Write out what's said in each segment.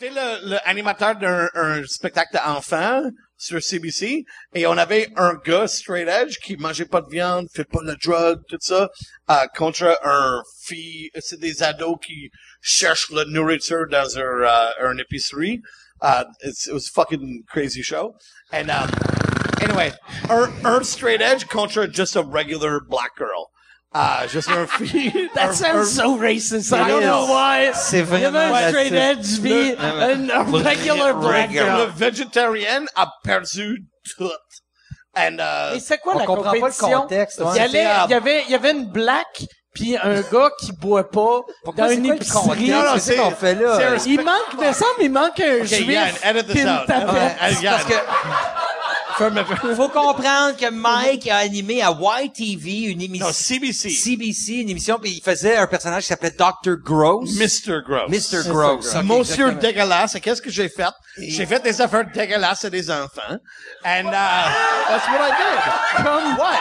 J'étais le, le animateur d'un un spectacle d'enfants sur CBC et on avait un gars straight edge qui mangeait pas de viande, fait pas de drogue, tout ça, euh, contre un fille, c'est des ados qui cherchent la nourriture dans un, euh, une épicerie. Uh, it was fucking crazy show. And, um, anyway, un, un straight edge contre just a regular black girl. Uh, juste un fille. That un- sounds un- so racist. I don't is. know why. C'est Il y avait vraiment un straight edge vie, un un regular black Le girl. végétarien a perdu tout. And, uh, Et c'est quoi On la comprend pas le compétition? contexte, ouais. Il y, allait- il y avait, il y avait une black puis un gars qui boit pas Pourquoi dans c'est une le épicerie. Non, non, Qu'est-ce qu'on c'est- fait là? c'est Il manque, il me semble, il manque un Okay, juif Yann, edit this puis une out. tapette. Uh, Parce que faut comprendre que Mike a animé à YTV une émission CBC. CBC, une émission, puis il faisait un personnage qui s'appelait Dr. Gross. Mr. Gross. Mr. Gross. ok, Monsieur exactement. dégueulasse. Et qu'est-ce que j'ai fait? J'ai fait des affaires dégueulasses à des enfants. And, uh, that's what I did. Comme what?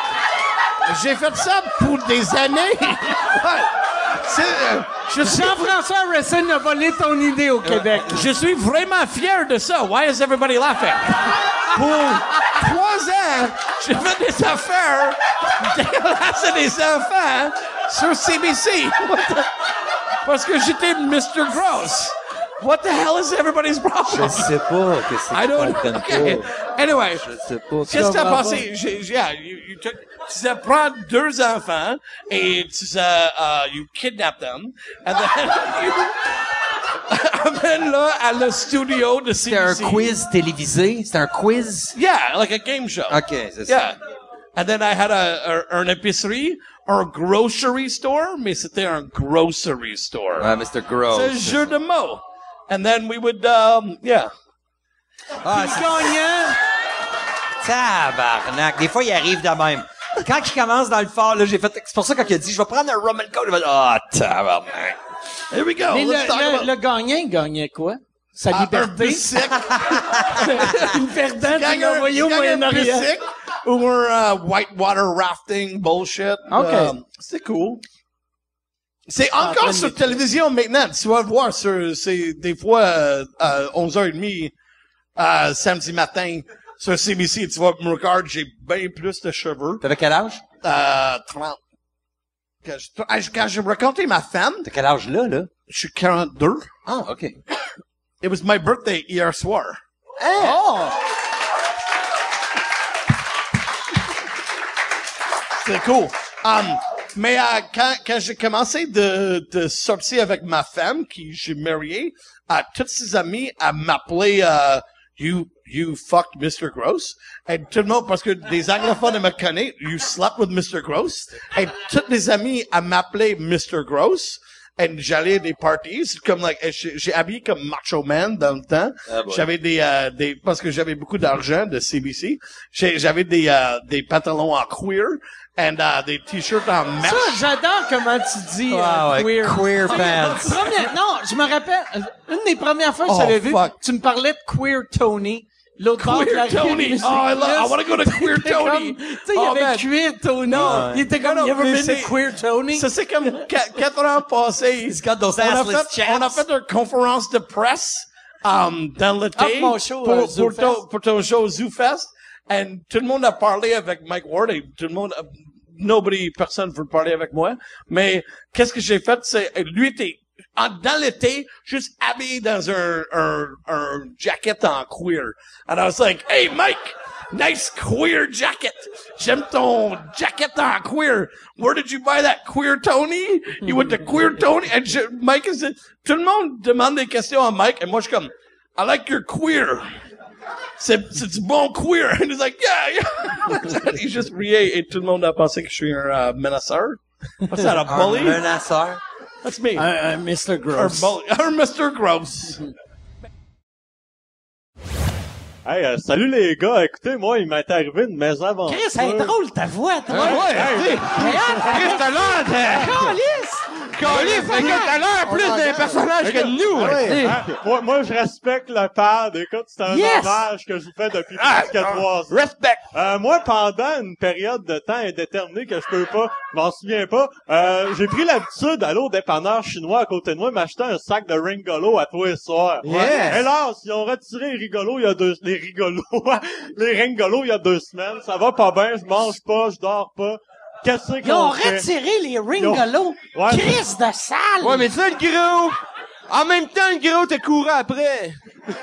J'ai fait ça pour des années. What? Euh, je suis Jean-François Harrison a volé ton idée au Québec. Je suis vraiment fier de ça. Why is everybody laughing? Pour trois ans, j'ai fait des affaires dégueulasses des enfants sur CBC. Parce que j'étais Mr. Gross. What the hell is everybody's Je problem? sais pas que c'est I don't le okay. Anyway, Je sais pas. qu'est-ce que t'as passé? J'ai- yeah, you, you took, tu sais, prends deux enfants et tu sais, uh, you kidnap them and then you amènes là à le studio de CBC. C'était un quiz télévisé. C'était un quiz. Yeah, like a game show. OK, c'est ça. Yeah. And then I had a, a, un épicerie, a grocery store, mais c'était un grocery store. Ouais, Mr. Gross. C'est un jeu de mots. And then we would, um, yeah. Ah, c'est Gagnant. tabarnak. Des fois, il arrive de même. Quand il commence dans le fort, là, j'ai fait, c'est pour ça quand il a dit, je vais prendre un rum and coke, il va dire, ah, tabarnak. Here we go. Mais Let's le, talk le, about le gagnant, il gagnait quoi? Sa Ah, un. Une perdante, il Gagne l'a un- envoyé au Moyen-Orient. ou un uh, whitewater rafting bullshit. OK. Um, c'est cool. C'est encore sur télévision maintenant. Tu vas voir sur, c'est des fois euh, à 11h30 euh, samedi matin sur CBC. Tu vas me regarder, j'ai bien plus de cheveux. T'avais quel âge? Euh, 30. Quand je, ah, je- quand j'ai raconté ma femme, T'as quel âge là, là? je suis 42. Ah, OK. It was my birthday hier soir. Oh! C'est cool. Um, mais euh, quand, quand j'ai commencé de, de sortir avec ma femme, qui j'ai marié, à toutes ses amies, à m'appeler euh, You you fucked Mr. Gross. Et tout le monde, parce que des anglophones me connaissent, You slept with Mr. Gross. Et toutes les amies à m'appeler Mr. Gross. Et j'allais à des parties, comme like, j'ai habillé comme Macho Man dans le temps. j'avais des, euh, des, parce que j'avais beaucoup d'argent de CBC. J'avais des, euh, des pantalons en queer and uh, des t-shirts en mesh. Ça, j'adore comment tu dis euh, Ah ouais, queer. queer pants. Première- non, je me rappelle, euh, une des premières fois que je Oh, t'avais vu, tu me parlais de Queer Tony. L'autre bord de la Queer Tony. Oh, I love- c'est I wanna go to Queer il Tony. Tu sais, il y Oh, avait. Queer Tony. Il était comme, Non, you ever mais been c'est- to Queer Tony? Ça, c'est comme qu- quatre ans passés. He's got those on, a assless fait, chaps. on a fait une conférence de presse um, dans l'été Ah, pour mon show, pour, euh, pour, ton, pour ton show ZooFest. Et tout le monde a parlé avec Mike Ward et tout le monde... Nobody, personne veut parler avec moi. Mais qu'est-ce que j'ai fait, c'est... Lui était dans l'été, juste habillé dans un, un, un jacket en queer. And I was like, hey Mike, nice queer jacket. J'aime ton jacket en queer. Where did you buy that? Queer Tony? You went to Queer Tony? And Mike is, tout le monde demande des questions à Mike et moi je suis comme, I like your queer. C'est, c'est du bon queer. And he's like, yeah, yeah. il juste riait et tout le monde a pensé que je suis un euh, menaceur. What's that, a bully? Un menaceur? That's me. Un, un Mr. Gross. bully, or Mr. Gross. Hey, euh, salut les gars. Écoutez, moi, il m'est arrivé une mésaventure. Chris, c'est drôle ta voix, toi. Ouais, hey, Chris, t'as l'air de... Calice! T'as l'air plus d'un personnage que nous. Ouais. sais. Hein? Moi, moi, je respecte le pad. Écoute, c'est un Yes! hommage que je vous fais depuis Ah, presque trois ans. Respect. Euh, moi, pendant une période de temps indéterminée que je peux pas, je m'en souviens pas, euh, j'ai pris l'habitude d'aller au dépanneur chinois à côté de moi m'acheter un sac de Ringolo à tous les soirs. Yes! Et là, ils ont retiré les rigolos il y a deux, les rigolos, les Ringolos il y a deux semaines. Ça va pas bien, je mange pas, je dors pas. Qu'est-ce Ils ont qu'on fait? retiré les Ringolos. Ouais. Chris de salle. Ouais, mais ça, le gros. En même temps, le gros te courait après.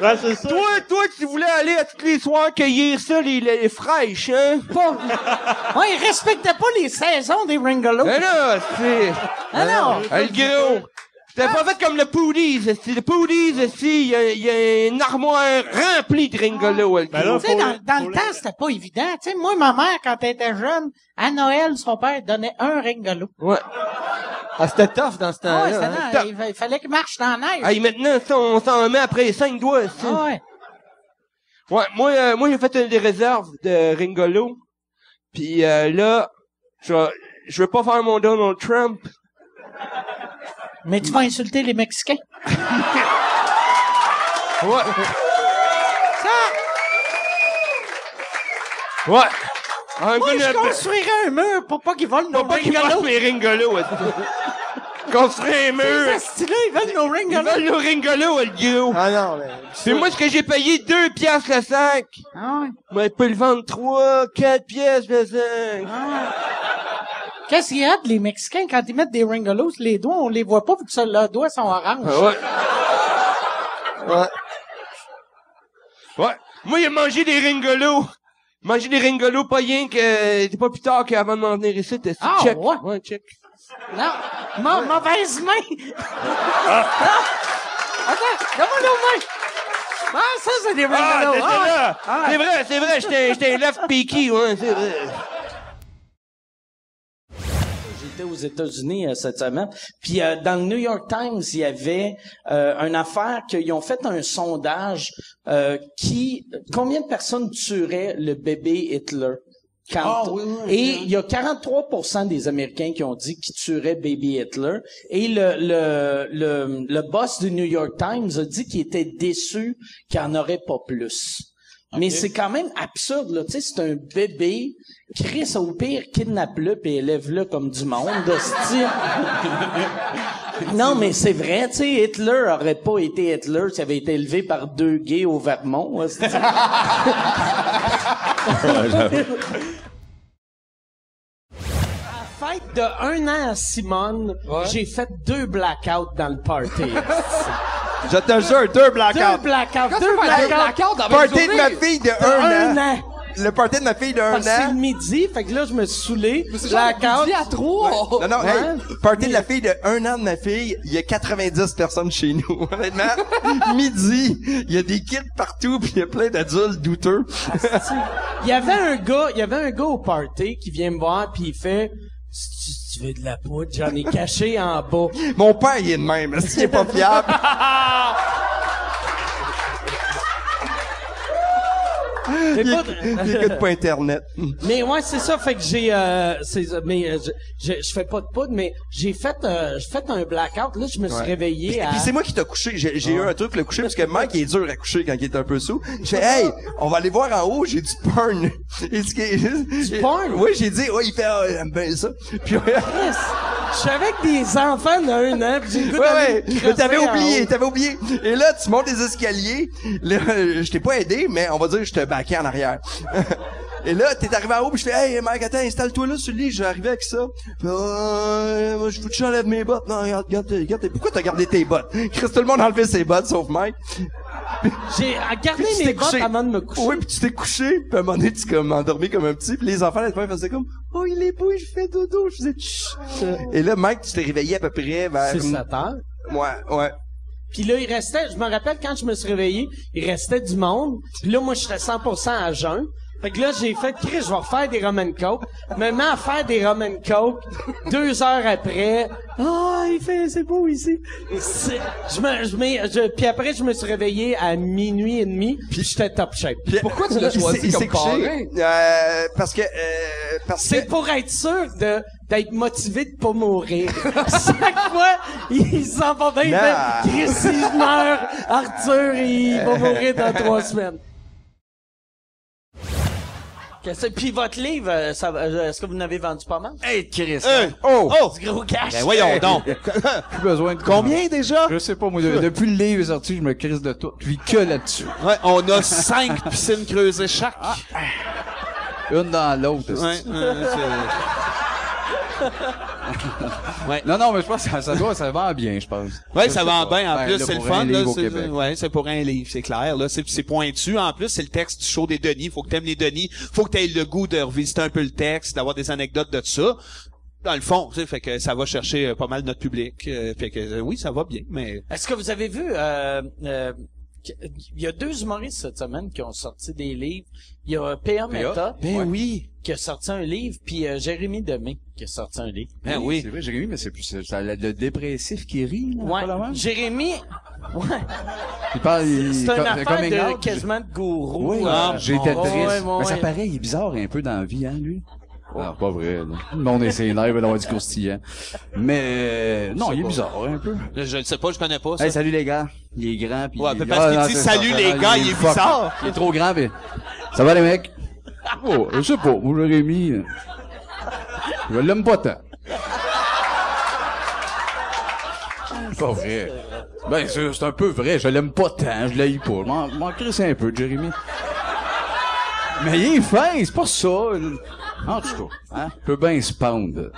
Ouais, c'est ça. Toi, toi, tu voulais aller à tous les soirs cueillir ça, les, les fraîches, hein? Pas... Ouais, ils respectaient pas les saisons des Ringolos. Mais là, c'est... Ah non. Hey, le gros. C'était pas fait comme le Poodies, le Poodies, il y, a- il y a une armoire remplie de ringolos, le Ben Tu sais, dans, dans le temps, c'était pas évident. Tu sais, moi, ma mère, quand elle était jeune, à Noël, son père donnait un Ringolo. Ouais. Ah, c'était tough dans ce Ah temps-là. ouais, c'était hein? il, il fallait qu'il marche dans la neige. Hey, maintenant, ça, on s'en met après cinq doigts, ça. Ah ouais. Ouais, moi, euh, moi, j'ai fait une des réserves de Ringolo. Puis euh, là, je vais- je veux pas faire mon Donald Trump. Mais tu vas insulter les Mexicains. Ouais. Ça, Ouais. Un moi, je construirais un mur pour pas qu'ils volent nos pas qu'ils Ringolos. fassent mes Ringolos. Construire un mur. Ces hosties-là, ils veulent nos Ils Ringolos. veulent nos Ringolos, le gros. Ah non, mais... C'est moi ce que j'ai payé deux piastres le sac. Ah ouais. Moi, il peut le vendre trois, quatre pièces le sac. Qu'est-ce qu'il y a de les Mexicains quand ils mettent des Ringolos, les doigts, on les voit pas vu que ça, leurs doigts sont oranges. Ah ouais. Ouais. Ouais. Moi, il a mangé des ringolos. Manger des ringolos, pas rien que, pas plus tard qu'avant de m'en venir ici, t'es Ah, check. ouais. check. Non, ma mauvaise main. Non. Attends, donne-moi nos mains. Ah, ça, c'est des Ah, Ringolos. c'est Ah. Ah. C'est vrai, c'est vrai, j'étais, j'étais un left peaky, ouais, c'est vrai. J'étais aux États-Unis euh, cette semaine. Puis euh, dans le New York Times, il y avait euh, une affaire qu'ils ont fait un sondage qui combien de personnes tueraient le bébé Hitler? Quand et il y a 43% des Américains qui ont dit qu'ils tueraient baby Hitler et le le le, le boss du New York Times a dit qu'il était déçu qu'il n'y en aurait pas plus. Mais c'est quand même absurde, là. Tu sais, c'est un bébé. Chris, au pire, kidnappe-le puis élève-le comme du monde, hostie. Non, mais c'est vrai, tu sais, Hitler aurait pas été Hitler s'il avait été élevé par deux gays au Vermont, la fête de un an à Simone, j'ai fait deux blackouts dans le party. Je te jure, deux deux blackouts. blackouts, deux blackouts. Party de ma fille de un Un an. an. Le party de ma fille de un que c'est le an. midi, fait que là, je me suis saoulé. Blackout. à trois. Non, non, Ouais. hey, party de la fille de un an de ma fille, il y a 90 personnes chez nous. Honnêtement, midi, il y a des kids partout puis il y a plein d'adultes douteux. Il y avait un gars, il y avait un gars au party qui vient me voir puis il fait si tu, tu veux de la poudre, j'en ai caché en bas. Mon père, il est de même. Est-ce qu'il est pas fiable? Il, pas- il écoute pas Internet. Mais ouais, c'est ça, fait que j'ai euh, mais euh, je, je, je fais pas de poudre mais j'ai fait euh, j'ai fait un blackout là, je me suis Ouais. réveillé à Puis c'est moi qui t'ai couché. J'ai, j'ai eu un truc le coucher parce que Mike il est dur à coucher quand il est un peu sous. Je fais hey, on va aller voir en haut, j'ai du porn. Du porn? Oui, j'ai dit ouais, il fait ah, j'aime bien ça. Puis. Je suis avec des enfants d'un an, pis j'ai ouais, ouais. t'avais oublié, t'avais oublié. Et là, tu montes les escaliers. Là, je t'ai pas aidé, mais on va dire que je te baquais en arrière. Et là, t'es arrivé en haut, pis je fais, hey, Mike, attends, installe-toi là sur le lit, je vais arriver avec ça. Puis, euh, moi, je vous j'enlève mes bottes. Non, regarde, regarde, regarde, pourquoi t'as gardé tes bottes? Chris, tout le monde a enlevé ses bottes, sauf Mike. J'ai gardé Puis tu mes t'es bottes couché. avant de me coucher. Oui, puis tu t'es couché, puis à un moment donné, tu comme endormi comme un petit, puis les enfants, là, faisaient comme, oh, il est beau, je fais dodo, je faisais, Chut. Et là, Mike, tu t'es réveillé à peu près vers... C'est 7 heures. Ouais, ouais. Puis là, il restait, je me rappelle quand je me suis réveillé, il restait du monde. Puis là, moi, j'étais 100% à jeun. Fait que là, j'ai fait, Chris, je vais refaire des rum and coke. Me mets à faire des rum and coke. Deux heures après, ah, il fait, c'est beau ici. C'est- Je me, je mets, je, puis après, je me suis réveillé à minuit et demi, puis j'étais top shape. Pourquoi tu l'as choisi comme couché? Euh, parce que, euh, parce C'est que, pour être sûr de, d'être motivé de pas mourir. Chaque fois, il s'en va bien, il Non. fait, Chris, il meurt, Arthur, il va mourir dans trois semaines. Qu'est-ce que- Puis votre livre, euh, ça, va- euh, est-ce que vous n'avez vendu pas mal? Hey, Chris. Euh, Oh! oh! Du gros cash. Ben voyons donc. Plus besoin de Combien déjà? Je sais pas, moi, de- depuis le livre est sorti, je me crise de tout. Je vis que là-dessus. Ouais, on a cinq piscines creusées chaque. Une dans l'autre. Ouais, c'est- c'est- Non, non, mais je pense que ça, ça doit, ça vend bien, je pense. Ouais, ça sais va pas. bien. En Ben, plus, c'est le fun. un Là, c'est, ouais, c'est pour un livre, c'est clair. Là, c'est, c'est pointu. En plus, c'est le texte du show des Denis. Faut que t'aimes les Denis. Faut que t'aies le goût de revisiter un peu le texte, d'avoir des anecdotes de ça. Dans le fond, tu sais, fait que ça va chercher euh, pas mal notre public. euh, fait que euh, oui, ça va bien, mais Est-ce que vous avez vu, euh, euh, il y a deux humoristes cette semaine qui ont sorti des livres. Il y a P.A. Meta ben oui, qui a sorti un livre, puis euh, Jérémy Demé qui a sorti un livre. ben oui. C'est vrai, Jérémy, mais c'est plus, ça, le, le dépressif qui rit, là, Ouais. pas? Jérémy, ouais, Il parle, il, c'est une affaire de out. quasiment de gourou. Oui, Ah, j'étais bon. triste. Ouais, ouais, Mais ça ouais. paraît, il est bizarre un peu dans la vie, hein, lui? Ah, pas vrai, là. Le monde est ses nerfs, il va avoir du croustillant. Mais, euh, non, il est bizarre, un peu. Je, le sais pas, je connais pas ça. Hey, salut les gars. Il est grand, pis Ouais, il... mais parce qu'il non, dit salut ça, les ça, gars, il est bizarre. Il est trop grand, pis... Ça va les mecs? Oh, je sais pas, moi Jérémy, euh, je l'aime pas tant. Pas vrai. Ben, c'est un peu vrai, je l'aime pas tant, je l'haïs pas. M'en- m'en crisse un peu, Jérémy. Mais il est fin, c'est pas ça. En tout cas, hein, je peux bien se pendre.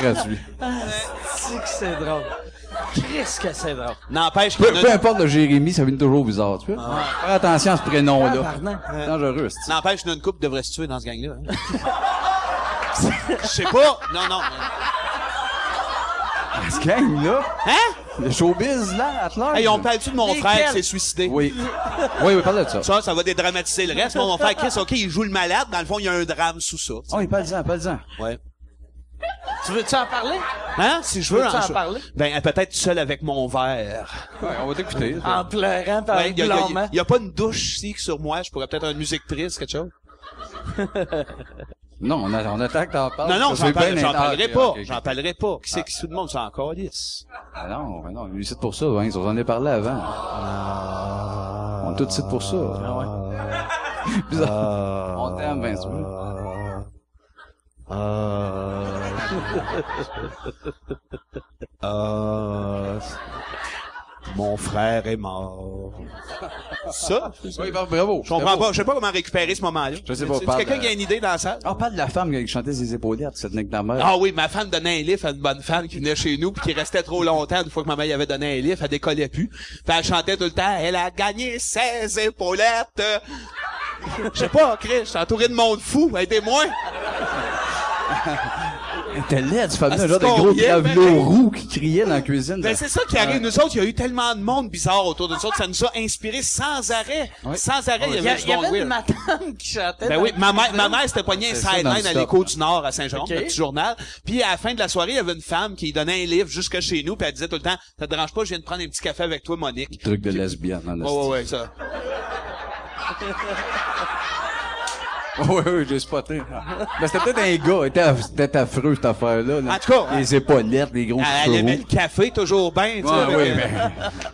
Gratuit. C'est que c'est drôle. Qu'est-ce que c'est drôle. N'empêche Peu, en peu importe le Jérémy, ça vient toujours bizarre, tu vois. Faire attention à ce prénom-là. C'est dangereux, c'est N'empêche, qu'il y en a une couple devrait se tuer dans ce gang-là. hein. Je sais pas. Non, non. Ce gang-là, Hein? le showbiz, là, à large. Hey, on parle-tu de mon frère qui s'est suicidé? Oui. Oui, oui, parle de ça. Ça, ça va dédramatiser le reste. Mon frère Chris, OK, il joue le malade. Dans le fond, il y a un drame sous ça. Oh, oui, parle-en, parle-en. Ouais. Tu veux-tu en parler? Hein? Si je veux Veux-tu en je- parler? Ben, peut-être seul avec mon verre. Ouais, on va t'écouter. En pleurant par Ouais, il y, a- y a- blâmant. y a pas une douche ici sur moi. Je pourrais peut-être avoir une musique triste, quelque chose? Non, on, a, on attend que t'en parles. non, non, c'est j'en parlerai ah, ok, pas. ok, ok. J'en parlerai pas. Qui c'est qui tout le monde s'en calisse? Ah non, ah non, lui, c'est pour ça, hein, on en a parlé avant. On est tout de suite pour ça. Ah ouais. Bizarre. On t'aime, Vince. Euh, mon frère est mort. Ça? Oui, bah, bravo. Je comprends pas. Je sais pas comment récupérer ce moment-là. Je sais pas, Est-ce parle, quelqu'un euh, qui a une idée dans la salle? Ah, parle de la femme qui chantait ses épaulettes, cette nique ta mère. Ah oui, ma femme donnait un livre à une bonne femme qui venait chez nous puis qui restait trop longtemps une fois que ma mère y avait donné un livre, elle décollait plus. Puis elle chantait tout le temps, elle a gagné 16 épaulettes. Je sais pas, Chris, je suis entouré de monde fou, aidez-moi. Elle était laide, cette femme-là, Ah, genre de gros combien, gravelot pareil? roux qui criait dans la cuisine. Ben c'est ça qui arrive. Nous autres, il y a eu tellement de monde bizarre autour de nous autres, ça nous a inspiré sans arrêt. Oui. Sans arrêt, il y Il y, a- avait il du y avait une madame qui chantait. Ben oui, ma mère, ma mère s'était pogné un sideline à l'écho du Nord à Saint-Jean, Ok. le petit journal. Puis à la fin de la soirée, il y avait une femme qui donnait un livre jusque chez nous, puis elle disait tout le temps, ça te dérange pas, je viens de prendre un petit café avec toi, Monique. Truc de lesbienne, en Ouais, ouais, ouais, ça. Oui, oui, j'ai spoté. Mais c'était peut-être un gars. C'était c'était affreux, cette affaire-là. là. En tout cas, Les épaulettes, les gros Elle, elle cheveux aimait le café toujours bien, tu sais. Ouais, avec- oui, mais...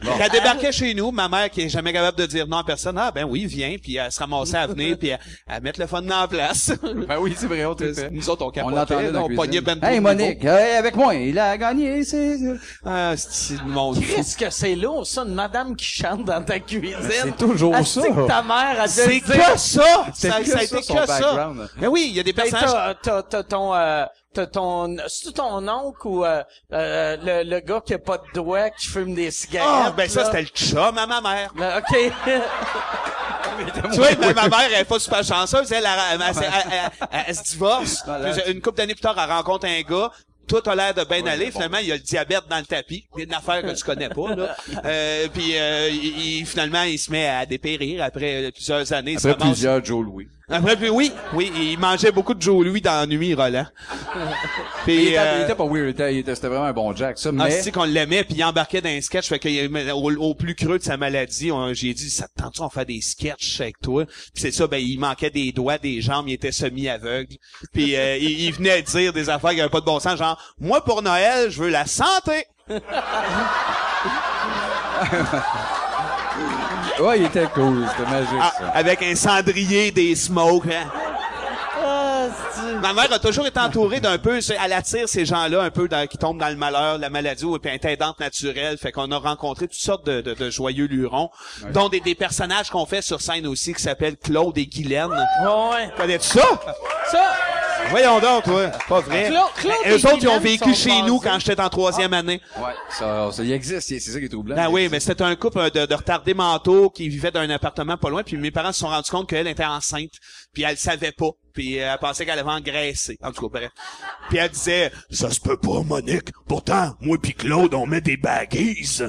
Quand elle débarquait chez nous, ma mère, qui est jamais capable de dire non à personne, ah ben oui, viens, puis elle se ramassait à venir, puis à, à mettre le fun en place. Ben oui, c'est vrai, on te fait. Nous autres, on On capotait, l'entendait dans on la pognait cuisine. ben Hey, trop de Monique, hey, avec moi, il a gagné, c'est... Ah, c'est du monde fou. Qu'est-ce que c'est lourd, ça, une madame qui chante dans ta cuisine? C'est toujours Est-ce ça. que ta mère a C'est que ça! Ça, a été que son ça. background. Mais oui, il y a des Ben, personnages. t'as, t'as, t'as ton, euh, t'as ton, c'est ton oncle ou euh, euh, le, le gars qui a pas de doigts, qui fume des cigarettes? Ah, ben ça, c'était le chum à ma mère. Là, OK. tu vois, ma, ma mère, elle est pas super chanceuse. Elle, elle, elle- elle- elle- elle- elle se divorce. Une couple d'années plus tard, elle rencontre un gars. tout a l'air de bien Ouais, aller. bon. Finalement, il y a le diabète dans le tapis. Il y a une affaire que tu connais pas, là. Euh, puis euh, il, il- finalement, il se met à dépérir après plusieurs années. Après plusieurs Joe Louis. Après, puis oui, oui, il mangeait beaucoup de Joe Louis dans la nuit, Roland. Puis, Il était, euh, il était pas weird, il était, il était- c'était vraiment un bon Jack, ça, ah, mais... c'est qu'on l'aimait, puis il embarquait dans un sketch, fait que au, au plus creux de sa maladie, on- j'ai dit, ça te tente on fait des sketchs avec toi? Puis c'est ça, ben il manquait des doigts, des jambes, il était semi-aveugle. Puis euh, il, il venait dire des affaires qui avaient pas de bon sens, genre, moi pour Noël, je veux la santé. Ouais, il était cool, c'était magique, Ah, ça. avec un cendrier, des smokes. hein. Ah, c'est- Ma mère a toujours été entourée d'un peu, c'est- elle attire ces gens-là un peu dans- qui tombent dans le malheur, la maladie ou puis un aidante naturelle. Fait qu'on a rencontré toutes sortes de, de- de joyeux lurons, dont des, des personnages qu'on fait sur scène aussi qui s'appellent Claude et Guylaine. Ouais. Connais-tu ça? Ça, Voyons donc, toi. Pas vrai. Claude- Claude Mais et Eux autres, ils ont vécu chez nous quand j'étais en troisième année. Ouais, ça, ça, il existe, c'est ça qui est troublant. Ben oui, mais c'était un couple euh, de, de retardés mentaux qui vivaient dans un appartement pas loin, puis mes parents se sont rendus compte qu'elle était enceinte, puis elle le savait pas, puis euh, elle pensait qu'elle avait engraissé. En tout cas, bref. Puis elle disait « Ça se peut pas, Monique. Pourtant, moi puis Claude, on met des baguises. »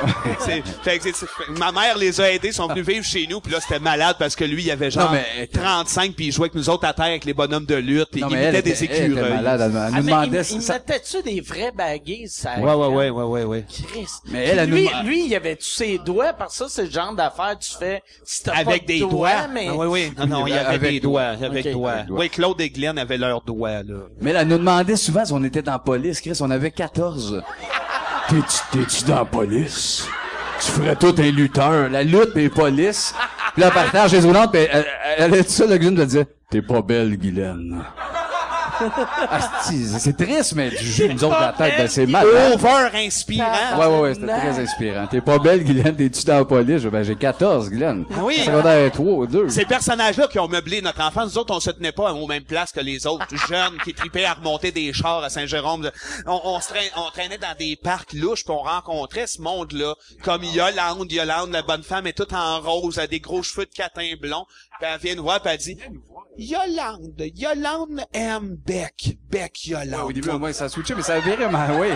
C'est- fait que c'est- c'est- ma mère les a aidés, ils sont venus vivre chez nous, puis là c'était malade parce que lui il avait genre Non, mais- 35 puis il jouait avec nous autres à terre avec les bonhommes de lutte, puis Non, il elle imitait était, des elle était écureuils. malade, elle, elle Ah, nous demandait... il, il ça- mettait-tu des vrais baguises? Ça Ouais, ouais, ouais, ouais, ouais, ouais. Christ. Mais elle, elle nous lui, lui, il avait-tu ses doigts? Parce que ça, c'est le genre d'affaire que tu fais si t'as pas Avec de des doigts, doigts. mais... Ah, oui, oui. Non, non, il y avait Avec des doigts. doigts. Avec Ok. doigts. Oui, Claude et Glenn avaient leurs doigts, là. Mais elle nous demandait souvent si on était dans la police, Chris, on avait 14. T'es-tu, dans la police? Tu ferais tout un lutteur, la lutte et police. Puis là, partage les roulantes, puis elle, elle, elle dit ça, le elle disait, t'es pas belle, Guylaine. C'est triste, mais du jeu, nous autres, la tête, ben, c'est mal. Over inspirant. Ouais, ouais, ouais, c'était très inspirant. T'es pas belle, Guylaine, t'es-tu dans la police? Ben, j'ai 14, Guylaine. Oui. Secondaire 3 ou 2. Ces personnages-là qui ont meublé notre enfance, nous autres, on se tenait pas aux mêmes places que les autres jeunes qui tripaient à remonter des chars à Saint-Jérôme. On, on, se traînait, on traînait dans des parcs louches puis on rencontrait ce monde-là. Comme Yolande, Yolande, la bonne femme est toute en rose, elle a des gros cheveux de catin blond. Puis elle vient nous voir puis elle dit, Yolande, Yolande aime Beck. Beck, Yolande. Au début, moi, ça a switché, mais ça a viré, mais oui.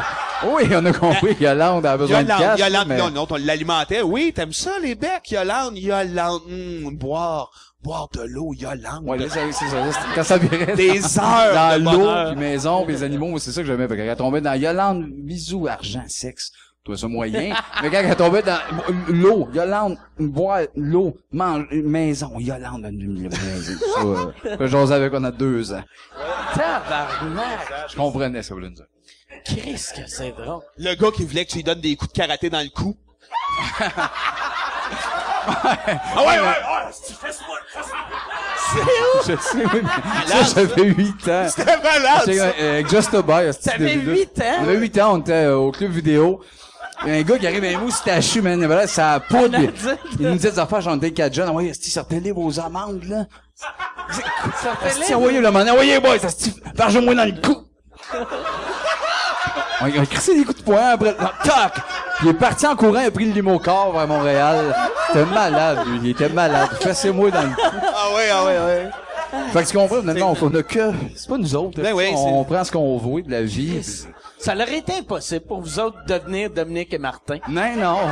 Oui, on a compris que Yolande a besoin de cash. Yolande, mais... non, non, on l'alimentait. Oui, t'aimes ça, les becs, Yolande, Yolande, hum, boire, boire de l'eau, Yolande. Ouais, ça- c'est ça. c'est- Quand ça virait Des heures dans l'eau, puis maison, puis les animaux, c'est ça que j'aimais. Quand elle tombait dans Yolande, bisous, argent, sexe. Toi, ça moyen. mais quand elle tombait dans l'eau, Yolande, boire l'eau, mange, maison, Yolande, une maison. Ça, euh, que j'ose avec, on a deux ans. Tabarnak! Je comprenais ça, vous voulez dire. Christ, que c'est drôle. Le gars qui voulait que tu lui donnes des coups de karaté dans le cou. ah ouais, ouais, ouais, Je sais, oui, mais ça, j'avais 8 ans. c'était malade, ça. euh, Just a Buy, ce T'avais type de vidéo. huit ans? On avait 8 ans, on était euh, au club vidéo. Il y a un gars qui arrive un moustachu, man. Il avait ça poudre. Il, il nous disait des affaires, j'en étais 4 jeunes. Envoyez, esti, sortez-les vos amandes, là. Ça fait Esti, envoyez le man. Envoyez, boy, ça esti, varge-moi dans le cou. On a crissé des coups de poing après. non, Tac! Il est parti en courant, il a pris le limo-car vers Montréal. C'était malade, lui. Il était malade. Fessez-moi dans le cou. Ah ouais, ah ouais, ouais. Fait que tu comprends, maintenant, on a que, c'est pas nous autres. Ben oui, on prend ce qu'on veut de la vie. Ça leur été impossible pour vous autres de devenir Dominique et Martin. Non, non.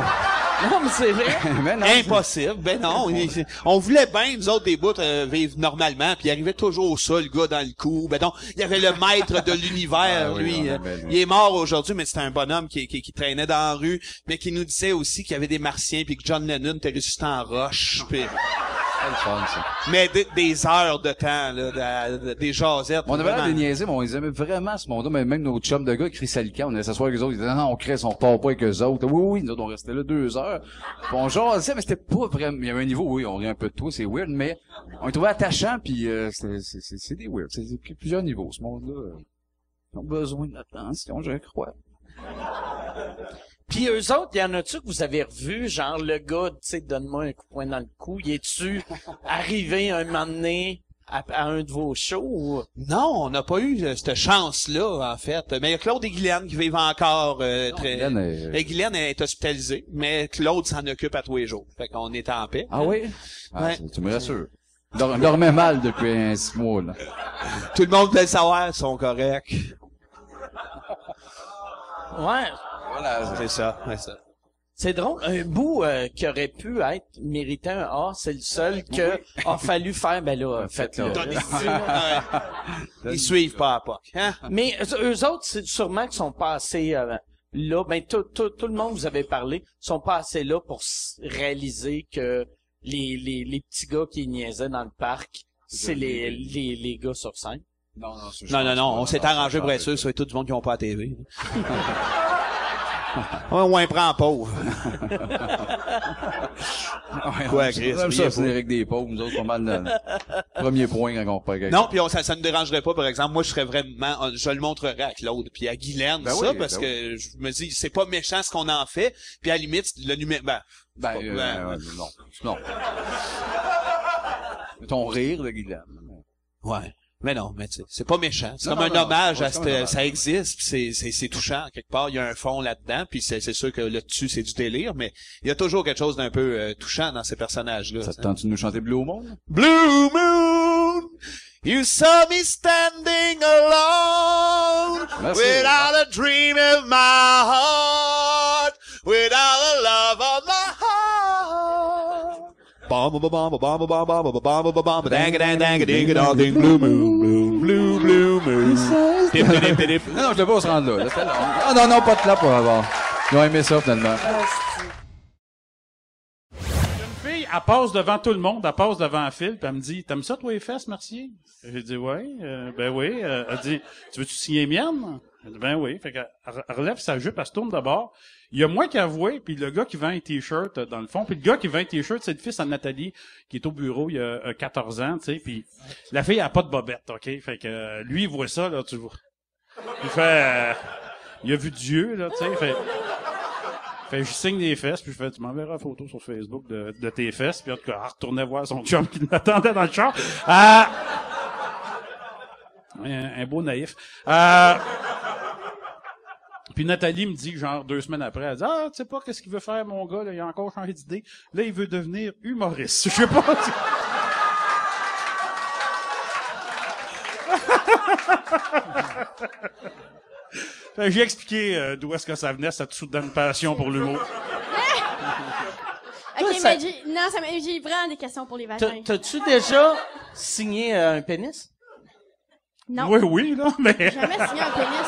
Non, mais c'est vrai. Mais non. Impossible. Ben non. on voulait bien, nous autres, des bouts, euh, vivre normalement, puis il arrivait toujours ça, le gars dans le cou. Ben non, il y avait le maître de l'univers, Ah lui. euh, il est mort aujourd'hui, mais c'était un bonhomme qui, qui, qui traînait dans la rue, mais qui nous disait aussi qu'il y avait des martiens, puis que John Lennon était ressuscité en roche. puis- Mais des, des heures de temps, là, de- de- des jasettes. On avait l'air de niaiser, mais on les aimait vraiment, ce monde-là. Mais même nos chums de gars, Chris Alican, on allait s'asseoir avec eux autres. Ils disaient, non, on crée, on repart pas avec eux autres. Oui, oui, nous autres, on restait là deux heures. Puis on jasait, mais c'était pas vraiment, il y avait un niveau, oui, on rit un peu de toi, c'est weird, mais on les trouvait attachants, puis euh, c'était- c'est des weird. C'est plusieurs niveaux, ce monde-là. Ils ont besoin d'attention, je crois. Puis eux autres, y en a-tu que vous avez revu, genre le gars, tu sais, donne-moi un coup de poing dans le cou, y est-tu arrivé un moment donné à, à un de vos shows ou... Non, on n'a pas eu euh, cette chance-là, en fait. Mais il y a Claude et Guylaine qui vivent encore euh, très... Guylaine est- Et Guylaine est hospitalisée, mais Claude s'en occupe à tous les jours. Fait qu'on est en paix. Ah oui? Ah, Ouais. Tu me rassures. Dor- dormait mal depuis un six mois, là. Tout le monde peut le savoir, ils sont corrects. Ouais. Voilà. C'est ça, c'est ça. C'est drôle. Un bout euh, qui aurait pu être mérité un A, c'est le seul que a fallu faire. Ben là, faites-le. Ils suivent pas à POC, hein? Mais eux autres, c'est sûrement qu'ils sont pas assez euh, là. Ben tout, tout, tout le monde vous avez parlé, sont pas assez là pour réaliser que les, les, les petits gars qui niaisaient dans le parc, c'est les, les, les gars sur scène. Non, non, c'est- Non, non, non, on s'est arrangé pour être sûr, ça va être tout du monde qui n'ont pas la TV. Ouais, ou un prend pauvre. Ouais, Quoi, on- Chris, on riez ça, c'est avec des pauvres, nous autres, pas mal le premier point quand on repart avec Non, puis on- ça, ça ne dérangerait pas, par exemple, moi je serais vraiment, je le montrerais à Claude, puis à Guylaine, Ben ça, oui, parce ben que je me dis, c'est pas méchant ce qu'on en fait, puis à la limite, le numéro, ben, Ben, pas- euh, ben, non, non. Ton rire de Guylaine. ouais. Mais non, mais c'est pas méchant. C'est comme non, un non, hommage à cette, ça existe, c'est, c'est, c'est touchant. Quelque part, il y a un fond là-dedans, puis c'est, c'est sûr que là dessus c'est du délire, mais il y a toujours quelque chose d'un peu euh, touchant dans ces personnages-là. Ça te tente de nous chanter Blue Moon? Blue moon, you saw me standing alone, Merci. without a dream in my heart, without a love on my. Bomb, bomb, bomb, bomb, bomb, bomb, bomb, bomb, dang, dang, dang, ding, dong, ding, blue moon, blue, blue, moon. Dip, dip, dip. Non, je devais pas se rendre là. Ah non, non, pas de clap pour avoir. Ils ont aimé ça, finalement. Une fille, elle passe devant tout le monde, elle passe devant fil, puis elle me dit, t'aimes ça, toi, les fesses, Mercier? J'ai dit, oui, euh, ben oui. Euh, elle dit, tu veux-tu signer les miennes? J'ai dit, ben oui. Fait qu'elle elle relève sa jupe, elle se tourne d'abord. Il y a moi qui avoué, puis le gars qui vend un t-shirt, euh, dans le fond, puis le gars qui vend un t-shirt, c'est le fils à Nathalie, qui est au bureau il y a euh, 14 ans, tu sais, puis la fille, a pas de bobette, OK? Fait que euh, lui, il voit ça, là, tu vois. Il fait... euh, il a vu Dieu, là, tu sais, fait... Fait je signe des fesses, puis je fais, tu m'enverras la photo sur Facebook de, tes fesses, puis en tout cas, elle retournait voir son chum qui l'attendait dans le char. Euh, un, un beau naïf. Euh, puis Nathalie me dit, genre, deux semaines après, elle dit, ah, tu sais pas qu'est-ce qu'il veut faire, mon gars, là, il a encore changé d'idée. Là, il veut devenir humoriste. Je sais pas. J'ai expliqué euh, d'où est-ce que ça venait, cette soudaine passion pour l'humour. Ok, Toi, ça- mais j'ai, non, ça m'a- j'ai vraiment des questions pour les T'as- vagins. T'as-tu déjà signé euh, un pénis? Non. Oui, oui, là, mais... Jamais signé un pénis.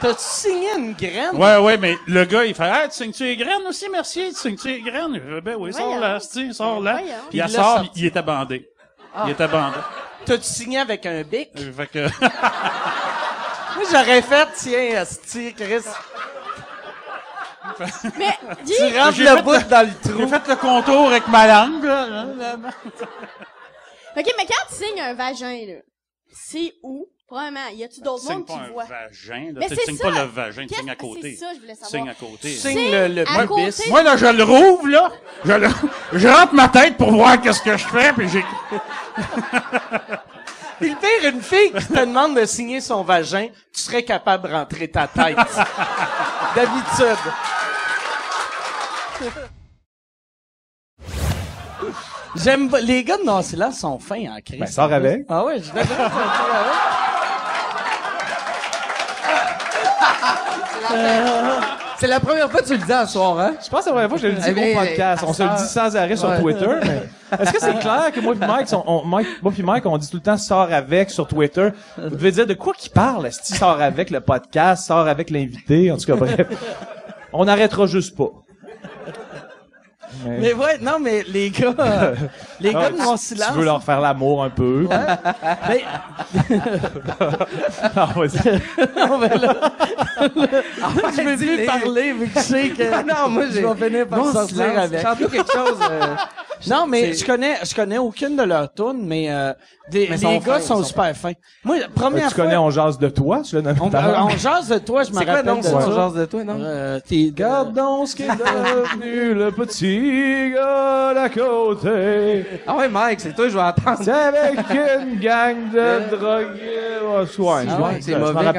T'as-tu signé une graine? Ouais, ouais, mais le gars, il fait, ah, tu signes-tu les graines aussi, merci, tu signes-tu les graines? Ben oui, sors Voyons. là, tu sors là. Voyons. Puis il sort, il était bandé. Il était bandé. T'as-tu signé avec un bic? Euh, Fait que, Moi, j'aurais fait, tiens, asti, Chris. Mais, dis, Tu rentres J'ai le fait bout le- dans le j'ai trou. fait le contour avec ma langue, là. ok, mais quand tu signes un vagin, là, c'est où? Probablement, y a-tu d'autres Tu signes mondes pas qui un voient? vagin, là. Mais Tu c'est signes ça. pas le vagin, tu Qu'est-ce- signes à côté. C'est ça, je voulais Tu savoir? signes à côté. Signe le, le à côté- Moi, là, je le rouvre, là. Je le, je rentre ma tête pour voir qu'est-ce que je fais, puis j'ai, Puis le pire, une fille qui te demande de signer son vagin, tu serais capable de rentrer ta tête. D'habitude. J'aime pas- les gars de Nancy-là sont fins en crise. Ben, sors avec. Ah ouais, je devrais sortir C'est la première fois que tu le dis à soir, hein? Je pense que c'est la première fois que je le dis Eh au podcast. On se le dit sans arrêt sur. Twitter, mais est-ce que c'est clair que moi et Mike, on, on- Mike, moi puis Mike, on dit tout le temps sort avec sur Twitter? Vous devez dire de quoi qu'il parle? Est-ce qu'il sort avec le podcast, sort avec l'invité? En tout cas, bref. On n'arrêtera juste pas. Mais- Mais ouais, non, mais les gars, euh, les Ah, gars de tu- mon silence. Tu veux leur faire l'amour un peu? Mais- Ah, vas-y. non, mais là, je veux plus parler vu que je sais que Non, moi, je vais finir par Mon sortir silence. avec. Quelque chose. euh, Non, mais je connais, je connais aucune de leurs tunes, mais, euh, des- Mais les gars sont sont super fins. Moi, la Euh, première tu connais fois, On jase de toi? Tu l'as nommé on, l'heure? on jase de toi, je me C'est quoi rappelle donc de ça, on jase de toi, non? Euh, donc ce qui est devenu le petit gars d'à côté. Ah ouais, Mike, c'est toi, je vais entendre. C'est avec une gang de drogués. Oh, ouais, Ah je- ouais, c'est je me mauvais je la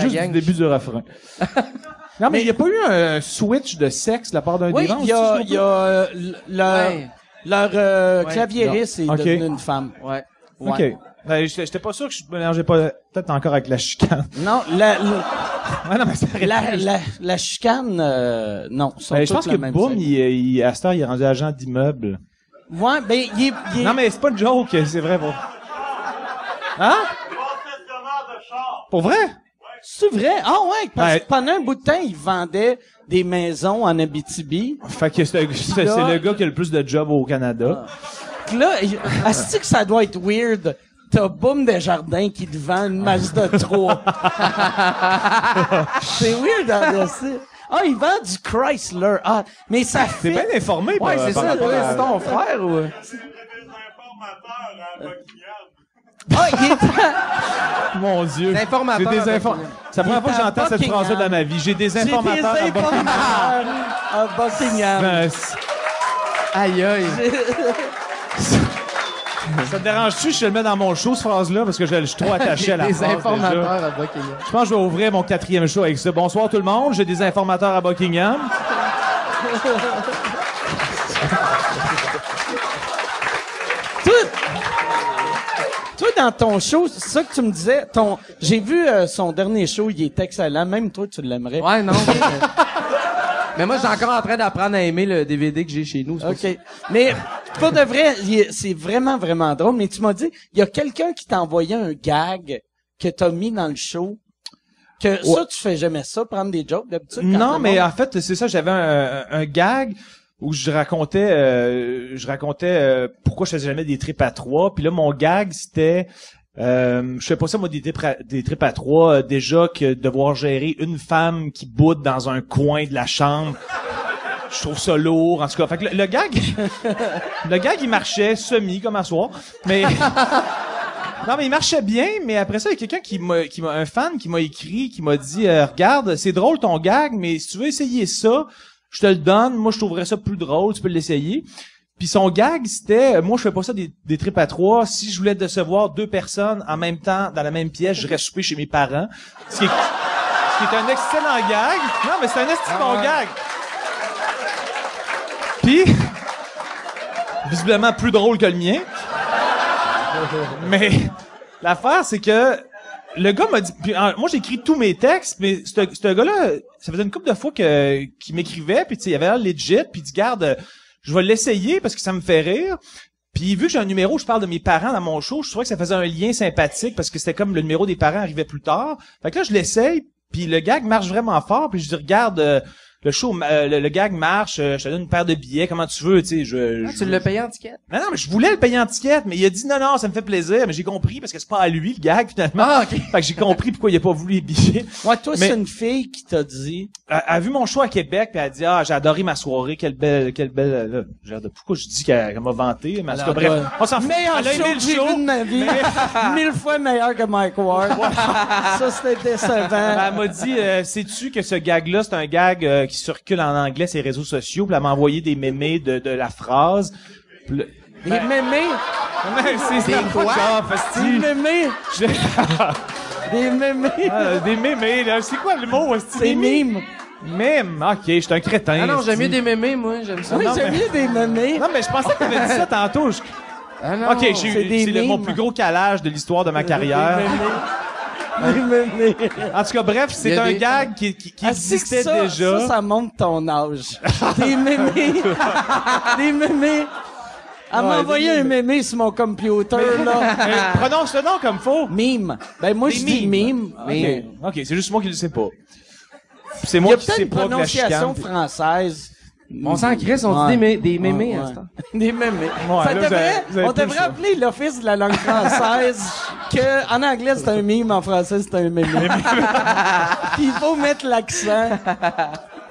juste du début du refrain. non, mais il n'y a pas eu un switch de sexe de la part d'un Oui, des gens il y a, y a, euh, Ouais. Leur euh, Ouais. claviériste est Ok. devenu une femme. Ouais. Ouais. OK. Ben, j'étais pas sûr que je mélangeais pas peut-être encore avec la chicane. Non, la, la, Ouais, non, mais ça la, la, la chicane, euh, non. Ben, je pense que Boom, il, il, à cette heure, il est rendu agent d'immeuble. Ouais, ben, il est, il est- Non, mais c'est pas une joke, c'est vrai. Bon. Hein? Pour vrai? c'est vrai? Ah ouais, parce que pendant un bout de temps, il vendait des maisons en Abitibi. Fait que c'est le gars qui a le plus de jobs au Canada. Puis Là, que ça doit être weird? T'as Boom Desjardins qui te vend une Mazda 3. c'est weird, hein, c'est- Ah, il vend du Chrysler. Ah, mais ça T'es fait... bien informé, Ouais, par- c'est par ça, rapport à- c'est ton frère ou... Ah, il est... Mon Dieu. Des informateurs J'ai des infor- Buckingham. C'est la première fois que j'entends cette Buckingham. phrase-là dans ma vie. J'ai des J'ai des informateurs à Buckingham. informateurs à Buckingham. Ben, Aïe, aïe. ça te dérange-tu? Je te le mets dans mon show, cette phrase-là, parce que je, je suis trop attaché à la Des phrase. déjà? informateurs à Buckingham. Je pense que je vais ouvrir mon quatrième show avec ça. Bonsoir tout le monde, j'ai des informateurs à Buckingham. Toi, toi, dans ton show, c'est ça que tu me disais, ton, j'ai vu euh, son dernier show, il est excellent. Même toi, tu l'aimerais. Ouais, non. mais- moi, j'ai encore en train d'apprendre à aimer le DVD que j'ai chez nous. pour. OK. Mais, pour de vrai, c'est vraiment, vraiment drôle. Mais tu m'as dit, il y a quelqu'un qui t'a envoyé un gag que t'as mis dans le show. Que ça, tu fais jamais ça, prendre des jokes d'habitude? Non, mais monde- en fait, c'est ça, j'avais un, un gag où je racontais euh, je racontais euh, pourquoi je faisais jamais des trips à trois. Puis là, mon gag, c'était euh, je fais pas ça moi des des trips à trois euh, déjà que devoir gérer une femme qui boude dans un coin de la chambre. Je trouve ça lourd, en tout cas. Fait que le, le gag, le gag, il marchait semi comme à soir, mais non, mais il marchait bien, mais après ça, il y a quelqu'un qui m'a, qui m'a, un fan qui m'a écrit, qui m'a dit, euh, regarde, c'est drôle ton gag, mais si tu veux essayer ça, je te le donne. Moi, je trouverais ça plus drôle. Tu peux l'essayer. Puis son gag, c'était, euh, moi, je fais pas ça des, des trips à trois. Si je voulais décevoir deux personnes en même temps dans la même pièce, je reste souper chez mes parents. Ce qui est, ce qui est un excellent gag. Non, mais c'est un excellent Ah ouais. gag. Puis, visiblement plus drôle que le mien. Mais l'affaire, c'est que le gars m'a dit. puis, moi, j'écris tous mes textes, mais ce gars-là, ça faisait une couple de fois que qu'il m'écrivait, puis tu sais, il avait l'air legit, puis il dit garde, je vais l'essayer parce que ça me fait rire. Puis vu que j'ai un numéro, où je parle de mes parents dans mon show, je trouvais que ça faisait un lien sympathique parce que c'était comme le numéro des parents arrivait plus tard. Fait que là, je l'essaye, puis le gag marche vraiment fort, puis je dis regarde. euh, le show, euh, le, le gag marche, euh, je te donne une paire de billets, comment tu veux, tu sais, je, Ah, je- tu l'as payé en ticket? non, non, mais je voulais le payer en ticket, mais il a dit non, non, ça me fait plaisir, mais j'ai compris parce que c'est pas à lui le gag finalement. Ah, ok. Fait que j'ai compris pourquoi il a pas voulu les billets. Ouais, toi, Mais- c'est une fille qui t'a dit, Elle a vu mon show à Québec, puis elle a dit ah j'ai adoré ma soirée, quelle belle, quelle belle. Là, j'ai de pourquoi je dis qu'elle m'a vanté, mais en tout cas, Alors, bref, on s'en fout. meilleur Elle a show aimé le de ma vie. Mille fois meilleur que Mike Ward. ça, c'était Ben, décevant. elle m'a dit, euh, sais-tu que ce gag-là, c'est un gag euh, qui circule en anglais les réseaux sociaux. Puis elle m'a envoyé des mémés de, de la phrase. Le- Des mémés? C'est pas quoi? Des mémés? Je- Des mémés? Ah, des mémés, là. C'est quoi le mot? C'est mime. Mime. Ok, je suis un crétin. Ah non, j'aime mieux des mémés, moi. J'aime ça. Oui, non, j'aime mais- mieux des mémés. Non, mais je pensais que t'avais dit ça tantôt. Je- Ah non. Ok, c'est le- mon plus gros calage de l'histoire de ma carrière. Des mémés. En tout cas, bref, c'est un des- gag qui, qui, qui Ah, existait ça, déjà. Ça, ça montre ton âge. Des mémés. des mémés. Elle m'a Ouais, envoyé des un mémé sur mon computer, là. Euh, prononce le nom comme faut. Mime. Ben, moi, Des je dis mimes. mime. Ok, ok, c'est juste moi qui le sais pas. C'est Il y moi a qui peut-être sais une pas que la prononciation chicane. française. On s'en crisse, on Ouais. dit des, mé- des mémés Ouais, à ce temps. Des mémés. Ouais, ça là, devrait, vous avez- vous avez on devrait appeler l'Office de la langue française que, en anglais, c'est un mime, en français, c'est un mémé. Puis il faut mettre l'accent.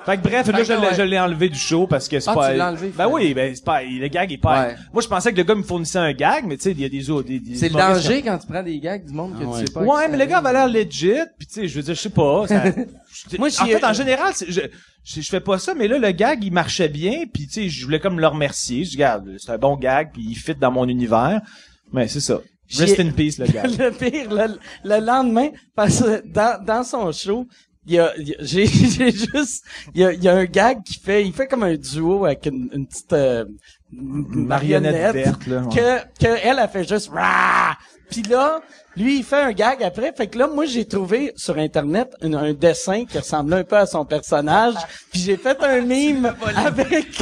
Fait que bref, là, Fait je que ouais. je l'ai enlevé du show parce que c'est Ah, pas. tu l'as enlevé, Ben oui, ben c'est pas. Le gag est pas. Ouais. Moi, je pensais que le gars me fournissait un gag, mais tu sais, il y a des autres. des- des C'est le danger quand tu prends des gags du monde que Ah ouais. tu sais pas. Ouais, mais le gars avait l'air legit, puis tu sais, je veux dire, je sais pas. ça- Moi, en fait, en général, c'est- je, je, je fais pas ça, mais là, le gag, il marchait bien, puis tu sais, je voulais comme le remercier. Je dis, regarde, c'est un bon gag, puis il fit dans mon univers. Mais c'est ça. Rest in peace, le gag. le pire, le, le lendemain, parce que dans, dans son show, il y a, il y a- j'ai, j'ai juste, il y a, il y a un gag qui fait, il fait comme un duo avec une, une petite euh, une marionnette verte, là, ouais. que, que elle a fait juste Rah! Puis là, lui, il fait un gag après. Fait que là, moi, j'ai trouvé sur Internet un, un dessin qui ressemblait un peu à son personnage. Puis j'ai fait un mime avec...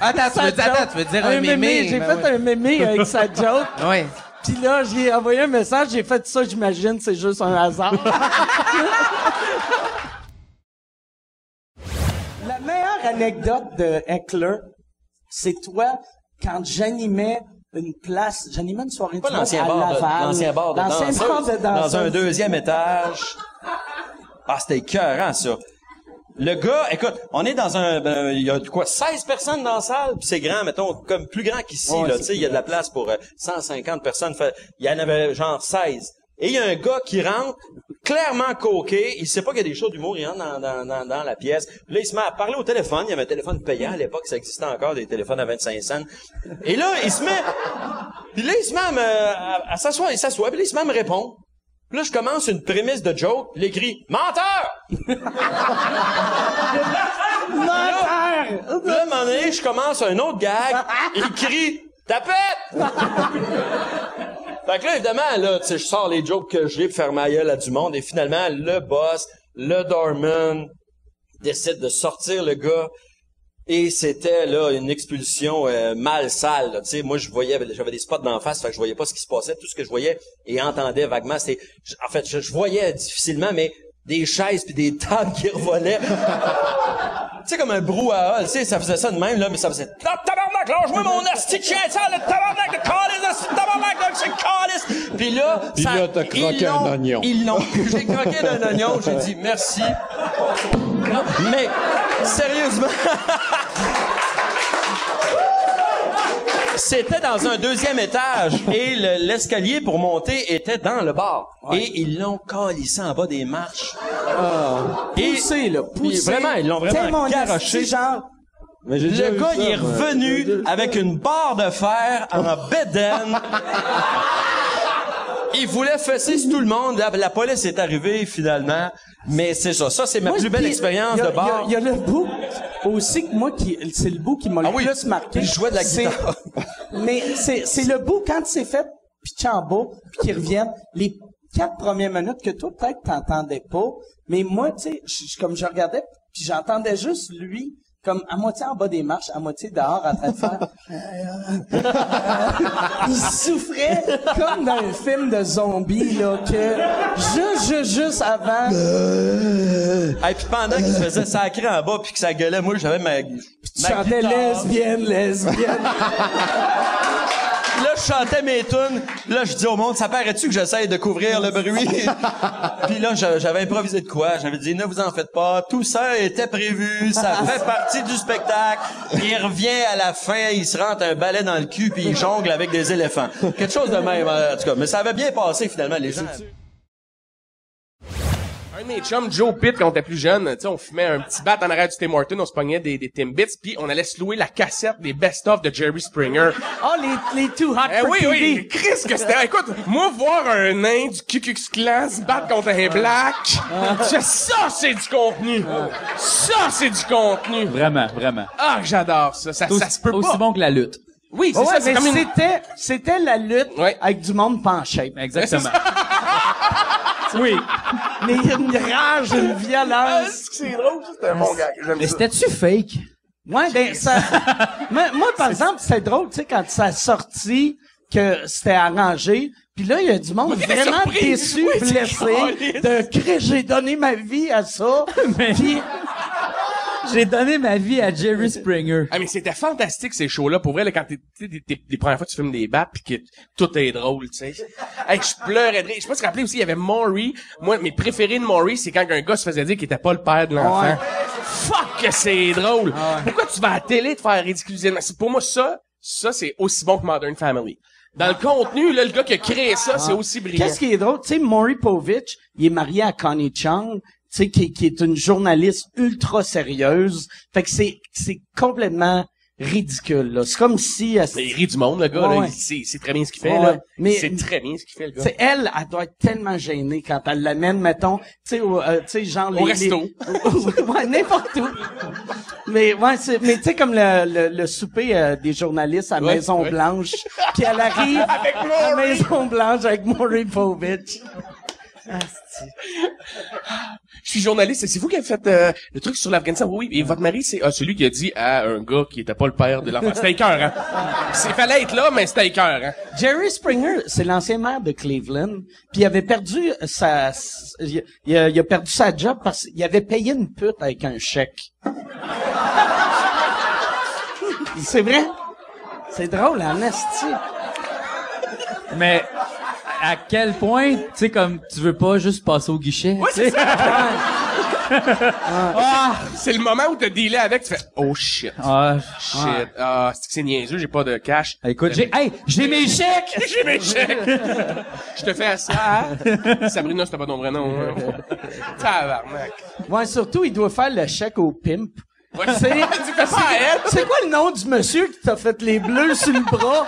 Attends, tu sa veux dire, joke. attends, tu veux dire un mémé, J'ai ben fait un mémé avec sa joke. Ouais. Puis là, j'ai envoyé un message, j'ai fait ça, j'imagine, c'est juste un hasard. La meilleure anecdote de Heckler, c'est toi, quand j'animais une place, j'animais une soirée Pas du l'ancien bar, à de, Laval. l'ancien bar de L'ancien danseuse, bar de dans un deuxième étage. Ah, c'était écœurant, ça. Le gars, écoute, on est dans un, ben, il y a quoi, 16 personnes dans la salle, puis c'est grand, mettons, comme plus grand qu'ici, Ouais, là, tu sais, il y a de la place pour euh, 150 personnes. Il y en avait genre 16. Et il y a un gars qui rentre, clairement coqué, il sait pas qu'il y a des shows d'humour, il rentre dans, dans, dans, dans la pièce. Puis là, il se met à parler au téléphone, il y avait un téléphone payant, à l'époque, ça existait encore, des téléphones à 25 cents. Et là, il se met, puis là, il se met à, me- à- à s'asseoir, il s'assoit, puis là, il se met à me répondre. Là, je commence une prémisse de joke, il écrit « Menteur! » Menteur! Là, à un moment donné, je commence un autre gag, il crie « Tapette! » Fait que là, évidemment, là, tu sais, je sors les jokes que j'ai pour faire ma gueule à du monde, et finalement, le boss, le doorman, décide de sortir le gars, et c'était là une expulsion euh, mal sale. là. Tu sais, moi je voyais, j'avais des spots d'en face, fait que je voyais pas ce qui se passait. Tout ce que je voyais et entendais vaguement, c'était, en fait, je, je voyais difficilement, mais des chaises puis des tables qui revolaient. tu sais, comme un brouhaha, tu sais, ça faisait ça de même, là, mais ça faisait tabarnak, lâche-moi mon asti de chien, ça, le tabarnak de calice, tabarnak de c'est calice. Puis là, Puis ça, là, t'as croqué un oignon. Ils l'ont, j'ai croqué un oignon, j'ai dit merci. Mais, sérieusement. C'était dans un deuxième étage et le- l'escalier pour monter était dans le bar. Et ils l'ont calissé en bas des marches. Et Poussé, là, poussé. Vraiment, ils l'ont vraiment garoché. genre, Le gars, il est revenu avec une barre de fer en bedaine. Il voulait fesser sur tout le monde. La, la police est arrivée finalement. Mais c'est ça. Ça, c'est ma Moi, plus belle expérience de bar. Il y, a- il y a le bout aussi que moi qui c'est le bout qui m'a Ah le oui, plus marqué. je jouais de la guitare. mais c'est c'est le bout quand c'est fait pitcher en bas puis qu'ils reviennent les quatre premières minutes que toi peut-être t'entendais pas, mais moi tu sais comme je regardais puis j'entendais juste lui comme à moitié en bas des marches, à moitié dehors en train de faire il souffrait comme dans un film de zombies là que juste juste juste avant Et puis pendant qu'il faisait sacrer en bas puis que ça gueulait, moi j'avais ma, tu ma chantais guitare. lesbienne lesbienne je chantais mes tunes. Là, je dis au monde, ça paraît-tu que j'essaye de couvrir le bruit? Puis là, j'a- j'avais improvisé de quoi? J'avais dit, ne vous en faites pas. Tout ça était prévu. Ça fait partie du spectacle. Il revient à la fin, il se rentre un balai dans le cul puis il jongle avec des éléphants. Quelque chose de même, en tout cas. Mais ça avait bien passé, finalement, les gens. Un de mes chums, Joe Pitt, quand on était plus jeune, tu sais, on fumait un petit bat en arrière du Tim Horton, on se pognait des, des Timbits, puis on allait se louer la cassette des best-of de Jerry Springer. oh les les too hot Eh for oui, TV. oui, Chris, que c'était... Écoute, moi, voir un nain du Ku Klux Klan se battre contre un black, ça, ça, c'est du contenu. Ça, c'est du contenu. Vraiment, vraiment. Ah, j'adore ça. Ça, ça se peut aussi pas. bon que la lutte. Oui, c'est Ouais, ça, c'est mais comme une... c'était c'était la lutte Ouais. avec du monde penché. Exactement. Oui. Mais il y a une rage, une Ah, violence. c'est drôle, c'était un bon gars. J'aime Mais c'était-tu fake? Ouais, ben ça. moi, moi, par exemple, c'était drôle, tu sais, quand ça a sorti que c'était arrangé. Puis là, il y a du monde vraiment déçu, Oui, c'est blessé, de Chris, j'ai donné ma vie à ça. Puis J'ai donné ma vie à Jerry Springer. Ah mais c'était fantastique ces shows-là pour vrai là, quand t'es, t'es- les premières fois que tu filmes des battes puis que tout est drôle tu sais. hey, je pleurais de rire. Je sais pas si tu te rappelais aussi il y avait Maury. Moi mes préférés de Maury c'est quand un gars se faisait dire qu'il était pas le père de l'enfant. Ouais. Fuck que c'est drôle. Pourquoi tu vas à la télé te faire ridiculiser? C'est pour moi ça ça c'est aussi bon que Modern Family. Dans le contenu là le gars qui a créé ça c'est aussi brillant. Qu'est-ce qui est drôle? Tu sais, Maury Povich, il est marié à Connie Chung, sais, qui, qui est une journaliste ultra sérieuse. Fait que c'est, c'est complètement ridicule. là. C'est comme si... elle- Mais il rit du monde, le gars, Ouais, là. Il sait très bien ce qu'il fait, Ouais, là. Mais- C'est très bien ce qu'il fait, le gars. C'est elle, elle doit être tellement gênée quand elle l'amène, mettons, tu sais, euh, tu sais, genre les, Au resto. les- ouais, n'importe où. Mais ouais, c'est, mais tu sais comme le, le, le souper euh, des journalistes à Ouais, Maison ouais. Blanche, puis elle arrive à Maison Blanche avec Maury Povich. Je suis journaliste, c'est vous qui avez fait euh, le truc sur l'Afghanistan. Oui, oui. Et votre mari, c'est ah, celui qui a dit à un gars qui était pas le père de l'enfant. C'était cœur, hein. C'est fallait être là, mais c'était cœur, hein. Jerry Springer, c'est l'ancien maire de Cleveland, puis il avait perdu sa, il a, il il perdu sa job parce qu'il avait payé une pute avec un chèque. c'est vrai? C'est drôle, hein, esti. Mais à quel point, tu sais, comme tu veux pas juste passer au guichet. Ouais, tu sais. c'est ça. Ah, c'est le moment où t'as dealé avec, tu fais, oh shit. Ah, Shit. Ah, c'est que c'est niaiseux, j'ai pas de cash. Écoute, j'ai, hey, j'ai mes chèques! j'ai mes chèques! Je te fais à ça, hein? Sabrina, c'était pas ton vrai nom, hein? Tabarnak. Ouais, surtout, il doit faire le chèque au pimp. Ouais, C'est- tu fais ça à elle? C'est quoi le nom du monsieur qui t'a fait les bleus sur le bras?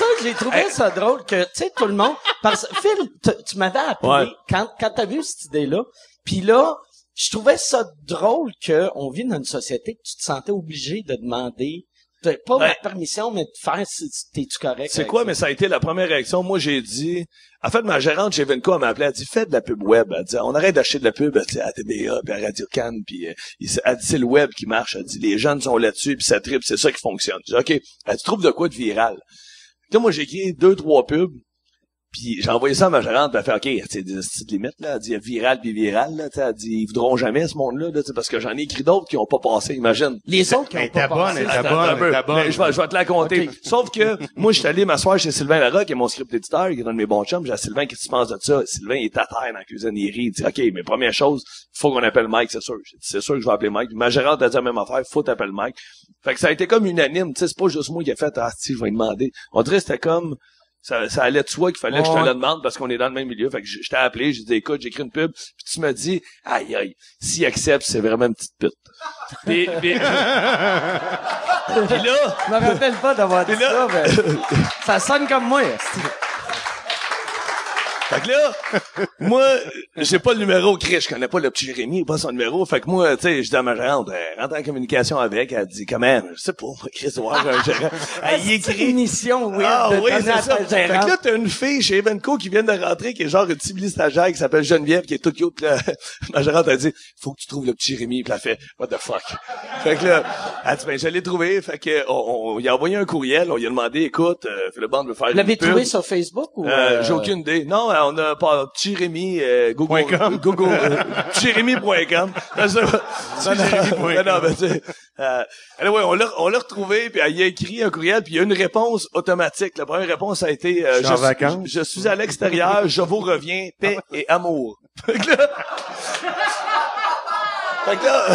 Ça, j'ai trouvé ça drôle que, tu sais, tout le monde, parce Phil, tu- m'avais appelé Ouais. quand, quand t'as vu cette idée-là, puis là, je trouvais ça drôle que on vit dans une société que tu te sentais obligé de demander, de- pas Ouais. ma permission, mais de faire si t'es-tu correct. C'est quoi, ça? mais ça a été la première réaction. Moi, j'ai dit, en fait, ma gérante chez Venco, elle m'a appelé, elle dit, fais de la pub web. Elle dit, on arrête d'acheter de la pub, elle dit, à TBA, puis à Radio Cannes, puis euh, elle dit, c'est le web qui marche. Elle dit, les jeunes sont là-dessus, puis ça tripe, c'est ça qui fonctionne. Je dis, OK. Elle dit, trouves de quoi de viral? Là, moi, j'ai écrit deux, trois pubs, puis j'ai envoyé ça à ma gérante, puis elle fait, OK, c'est des petites limites, là. Elle dit, viral puis viral, là. tu sais, Elle dit, ils voudront jamais ce monde-là, là, tu sais, parce que j'en ai écrit d'autres qui ont pas passé, imagine. Les autres qui ont pas passé. bonne, je vais, je vais te la compter. Sauf que, moi, je suis allé m'asseoir chez Sylvain Larocque, qui est mon script éditeur, qui est un de mes bons chums. J'ai dit, Sylvain, qu'est-ce que tu penses de ça? Sylvain, il est à terre dans la cuisine, il rit. Il dit, OK, mais première chose, faut qu'on appelle Mike, c'est sûr. J'ai dit, c'est sûr que je vais appeler Mike. Ma gérante a dit la même affaire, faut t'appeler Mike. Fait que ça a été comme unanime, tu sais, c'est pas juste moi qui ai fait, ah, si, je vais lui demander. On dirait c'était comme, ça, ça allait de soi qu'il fallait que je te le demande parce qu'on est dans le même milieu. Fait que je, je t'ai appelé, j'ai dit, écoute, j'écris une pub, puis tu me dis, aïe, aïe, s'il accepte, c'est vraiment une petite pute. Puis, puis- puis là, Je me rappelle pas d'avoir dit là- ça, mais ça sonne comme moi. Fait que là, moi, j'ai pas le numéro, Chris, je connais pas le petit Jérémy, pas son numéro. Fait que moi, tu sais, je dis à ma gérante, euh, rentre en communication avec, elle dit, comment, je sais pas, moi, Chris, ouais, j'ai un gérant. Elle y écrit. une mission weird Ah oui, c'est ça. Fait que là, t'as une fille chez Evenco qui vient de rentrer, qui est genre une petite stagiaire qui s'appelle Geneviève, qui est toute cute. Là, ma gérante a dit, faut que tu trouves le petit Jérémy. Puis elle fait, what the fuck? Fait que là, elle dit, ben, je l'ai trouvé. Fait que, on, on, il a envoyé un courriel, on lui a demandé, écoute, euh, Philippe Bond veut faire Vous l'avez trouvé sur Facebook ou... Euh, euh, J'ai aucune idée. Non, euh, on a pas Jérémy euh, Google Google euh, Jérémy.com. Non, non, non, mais tu euh, anyway, on l'a on l'a retrouvé puis il a écrit un courriel puis il y a une réponse automatique. La première réponse a été euh, Je suis en je, vacances. je suis à l'extérieur, je vous reviens, paix et amour. Fait que là, fait que là,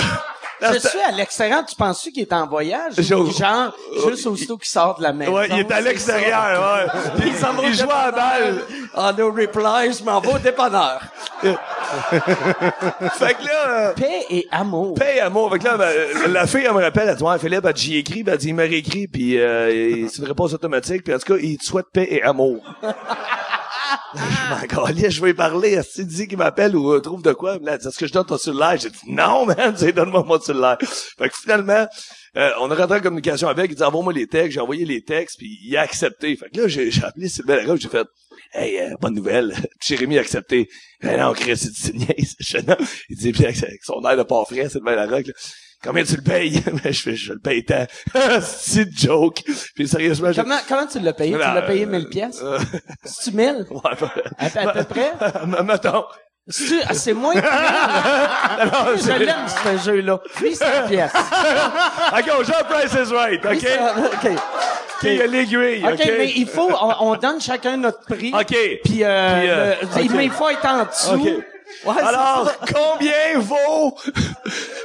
là, Je suis à l'extérieur, tu penses-tu qu'il est en voyage? Je- Ou Genre, juste aussitôt qu'il sort de la maison? ouais, il est à l'extérieur, ouais. Il joue à la balle. En no reply, je m'en vais au dépanneur. Fait que là, euh, Paix et amour. Paye amour. Fait que là, ben, la fille, elle me rappelle, elle dit, ouais, Philippe, elle j'y écrit, ben, elle dit, il m'a réécrit, puis euh, c'est une réponse automatique, puis en tout cas, il te souhaite paix et amour. je m'en je vais parler, qu'il dit qu'il m'appelle ou euh, trouve de quoi? Est-ce que je donne ton cellulaire? J'ai dit, non, man, donne-moi mon cellulaire. Fait que finalement, euh, on a rentré en communication avec, il dit, envoie-moi les textes, j'ai envoyé les textes, puis il a accepté. Fait que là, j'ai appelé Sylvain Larocque, j'ai fait, Hey, euh, bonne nouvelle. Jérémy a accepté. Ben non, Chris, c'est non. Il dit, puis avec son air de pas frais, le Larocque. Combien tu le payes? Ben, je fais, je le paye tant. c'est joke. Puis sérieusement, je... Comment, comment tu l'as payé? Tu l'as payé 1000 pièces? Euh, C'est-tu 1000? ouais, À, peu- à peu près? mettons. C'est-tu- ah, c'est moins que 1000. Je l'aime, ce jeu-là. 800 pièces. OK, on joue Price is Right, OK? 800 OK. OK, il y a l'aiguille, OK? OK, mais il faut, on, on donne chacun notre prix. OK. Puis, euh, Puis, euh, le- mais il faut être en dessous. Ouais, Alors, combien vaut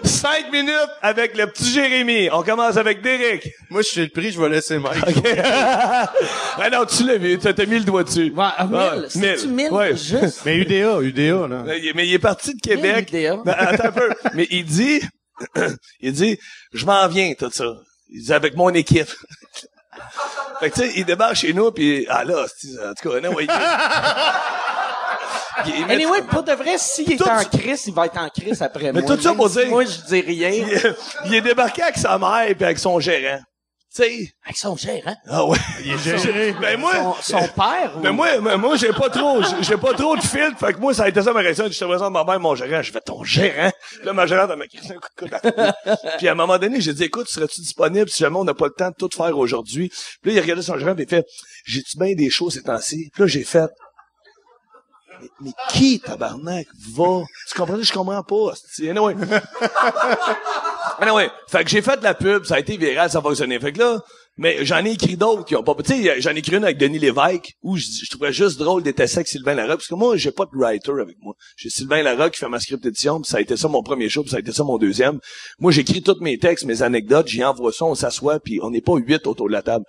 5 minutes avec le petit Jérémy? On commence avec Derek. Moi, je suis le prix, je vais laisser Mike. ah non, tu l'as vu, t'as t'as mis le doigt dessus. Ouais, 1000. Ouais, C'est-tu 1000 Ouais. juste? Mais UDA, UDA, là. Mais il- mais il est parti de Québec. UDA. Ben, attends un peu. Mais il dit, il dit, je m'en viens, tout ça. Il dit, avec mon équipe. fait que, tu sais, il débarque chez nous, puis ah là, c'est- en tout cas, non, ouais, il- il- il met- Anyway, pour de vrai, s'il est en crise, il va être en crise après Mais moi. tout ça pour dire- Moi, je dis rien. il, est- il est débarqué avec sa mère et avec son gérant. Tu sais. Avec son gérant? Ah ouais. Il est géré. Ben moi. Son, son père. ou- Mais moi, mais moi, j'ai pas trop, j'ai- pas trop de filtre. Fait que moi, ça a été ça ma réaction. Je te présente ma mère, mon gérant. Je fais ton gérant. Là, ma gérante, elle m'a crissé un coup de coude. Puis à un moment donné, j'ai dit, écoute, serais-tu disponible si jamais on n'a pas le temps de tout faire aujourd'hui? Puis là, il regardait son gérant et il fait, j'ai-tu bien des choses ces temps-ci? Puis là, j'ai fait, mais, qui, tabarnak, va? Tu comprends? Je comprends pas. Anyway. anyway. Fait que j'ai fait de la pub, ça a été viral, ça a fonctionné. Fait que là, mais j'en ai écrit d'autres qui ont pas, tu sais, j'en ai écrit une avec Denis Lévesque, où je, je trouvais juste drôle d'être avec Sylvain Larocque, parce que moi, j'ai pas de writer avec moi. J'ai Sylvain Larocque qui fait ma script édition, puis ça a été ça mon premier show, puis ça a été ça mon deuxième. Moi, j'écris tous mes textes, mes anecdotes, j'y envoie ça, on s'assoit, puis on n'est pas huit autour de la table.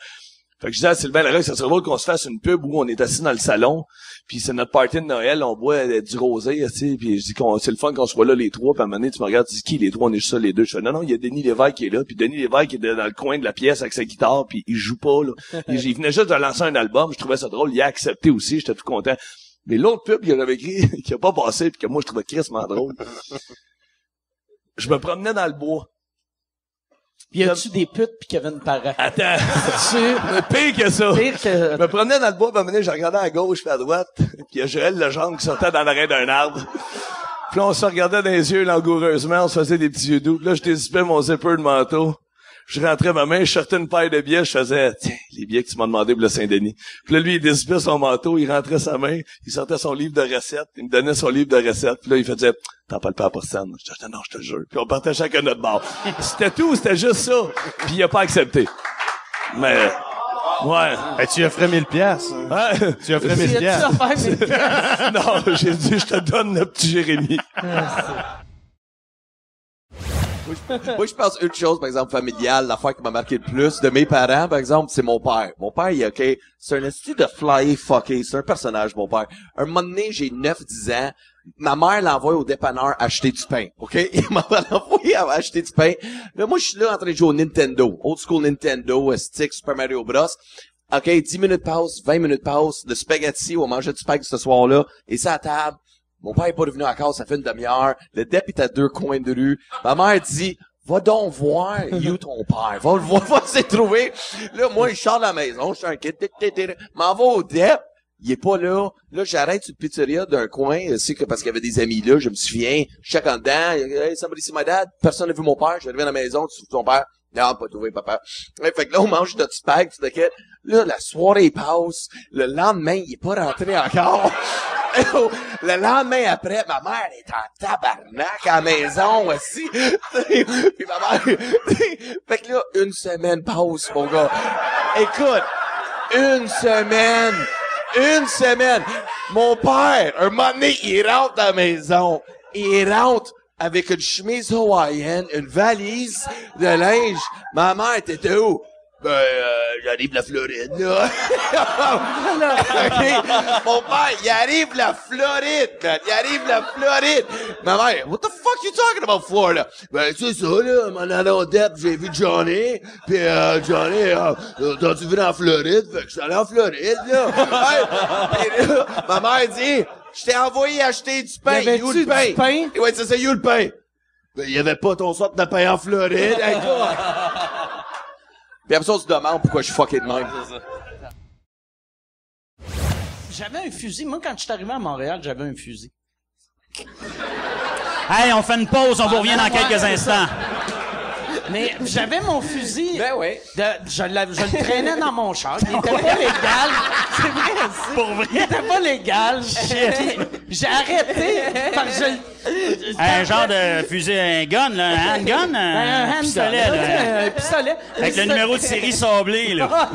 Fait que je disais à Sylvain Larocque, ça serait drôle qu'on se fasse une pub où on est assis dans le salon, puis c'est notre party de Noël, on boit euh, du rosé, tu sais, puis je dis qu'on c'est le fun qu'on soit là les trois, puis à un moment donné, tu me regardes, tu dis qui les trois, on est juste ça les deux? Je fais non non, il y a Denis Lévesque qui est là, puis Denis Lévesque est dans le coin de la pièce avec sa guitare, puis il joue pas là. il, venait juste de lancer un album, je trouvais ça drôle, il a accepté aussi, j'étais tout content. Mais l'autre pub qu'il avait écrit, qui a pas passé, puis que moi je trouvais crissement drôle. Je me promenais dans le bois. Y a-tu des putes pis Kevin Parent? Attends. pire que ça. Pire que... Je me promenais dans le bois, puis à un moment donné, je regardais à gauche puis à droite, puis il y a Joël Legendre qui sortait dans l'arrêt d'un arbre. Puis là, on se regardait dans les yeux langoureusement, on se faisait des petits yeux doux. Là, je dézippais mon zipper de manteau. Je rentrais ma main, je sortais une paille de billets, je faisais, tiens, les billets que tu m'as demandé pour le Saint-Denis. Puis là, lui, il dézippait son manteau, il rentrait sa main, il sortait son livre de recettes, il me donnait son livre de recettes. Puis là, il faisait, t'en parles pas à personne. Je disais, non, je te jure. Puis on partait chacun notre bar. C'était tout, c'était juste ça. Puis il a pas accepté. Mais, ouais. Ben, tu offrais 1000 pièces. Hein? Tu offrais 1000 pièces. non, j'ai dit, je te donne le petit Jérémy. Moi, je pense une chose, par exemple, familiale, l'affaire qui m'a marqué le plus de mes parents, par exemple, c'est mon père. Mon père, il est OK. C'est un esti de fly fucké. C'est un personnage, mon père. Un moment donné, j'ai 9-10 ans. Ma mère l'envoie au dépanneur acheter du pain. OK? Il m'a envoyé à acheter du pain. Là, moi, je suis là en train de jouer au Nintendo. Old school Nintendo, stick, Super Mario Bros. OK, 10 minutes pause, 20 minutes pause, de spaghetti, on mangeait du spaghetti ce soir-là, et ça à table. Mon père est pas revenu cause, ça fait une demi-heure. Le dep est à deux coins de rue. Ma mère dit, va donc voir, you ton père. Va le voir, va se trouver. Là, moi, je sors de la maison, je suis un kid, m'en va au dep. Il est pas là. Là, j'arrête sur une pizzeria d'un coin, euh, c'est que parce qu'il y avait des amis là, je me souviens, je check en dedans, hey, somebody see my dad? Personne n'a vu mon père, j'arrive à la maison, tu trouves ton père? Non, pas trouvé, papa. Fait que là, on mange notre spag, tu te Là, la soirée passe. Le lendemain, il est pas rentré encore. le lendemain après, ma mère est en tabarnak à la maison aussi. Puis ma mère... fait que là, une semaine passe, mon gars. Écoute, une semaine. Une semaine. Mon père, un moment donné, il rentre à la maison. Il rentre avec une chemise hawaïenne, une valise de linge. Ma mère était où? Ben, euh, j'arrive de la Floride, là. OK? Mon père, il arrive de la Floride, man. Il arrive de la Floride. Ma mère, what the fuck you talking about Florida? Ben, c'est ça, là. M'en allant j'ai vu Johnny. Puis, euh, Johnny, euh, t'as-tu vu en Floride? Fait que je suis allé en Floride, là. Hey, puis là, ma mère dit, je t'ai envoyé acheter du pain. You le pain? du pain? Ouais, c'est ça, you le pain. Ben, il y avait pas ton sorte de pain en Floride. Puis après ça, on se demande pourquoi je suis fucké de même. J'avais un fusil. Moi, quand je suis arrivé à Montréal, j'avais un fusil. Hey, on fait une pause, on vous revient dans quelques instants. Mais j'avais mon fusil. Ben oui. de- je, le traînais dans mon char. Il était pas légal. C'est vrai, c'est- Pour vrai? Il était pas légal. J'ai arrêté parce que je- Un genre de fusil, un gun, là, un handgun, un, un handgun, pistolet, là, là. un pistolet. Avec le numéro de série sablé, là.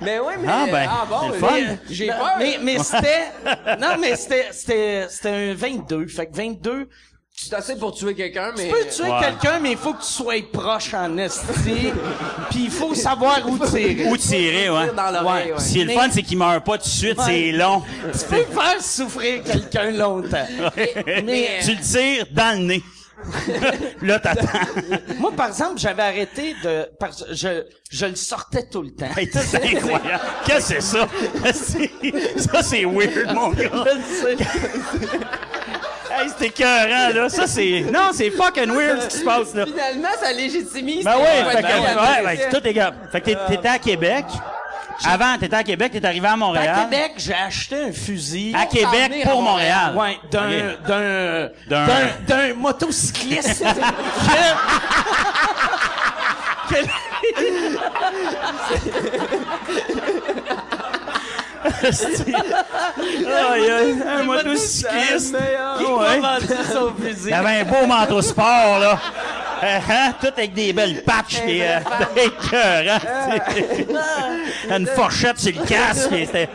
Mais oui, mais... Ah, ben, bon, mais- fun. J'ai peur. Mais, mais c'était, non, mais c'était, c'était, c'était un 22. Fait que 22, C'est assez pour tuer quelqu'un, mais... tu peux tuer Ouais. quelqu'un, mais il faut que tu sois proche en esti. Puis il faut savoir où tirer. Ou tirer, ouais. dans ouais. Est le fun, c'est qu'il meurt pas tout de suite, Ouais. c'est long. Tu peux faire souffrir quelqu'un longtemps. Mais, Tu le tires dans le nez. là, t'attends. Moi, par exemple, j'avais arrêté de... je, je le sortais tout le temps. Hey, c'est incroyable. Qu'est-ce que c'est ça? C'est- ça, c'est weird, mon gars. C'est écœurant, là. Ça, c'est... Non, c'est fucking weird, ce qui se passe, là. Finalement, ça légitimise. Ben oui, fait que, ouais, fait que tout est gars. Fait que t'étais à Québec. Avant, t'étais à Québec, t'es arrivé à Montréal. À Québec, j'ai aché un fusil. À Québec pour Montréal. Ouais, d'un, d'un, D'un- d'un, d'un motocycliste. que, un motocycliste. Qui Ouais. m'a vendu son fusil? Il avait un beau manteau sport, là. Euh, hein, Tout avec des belles patches, pis euh, écœurant, tu sais. Une fourchette sur le casque, c'était...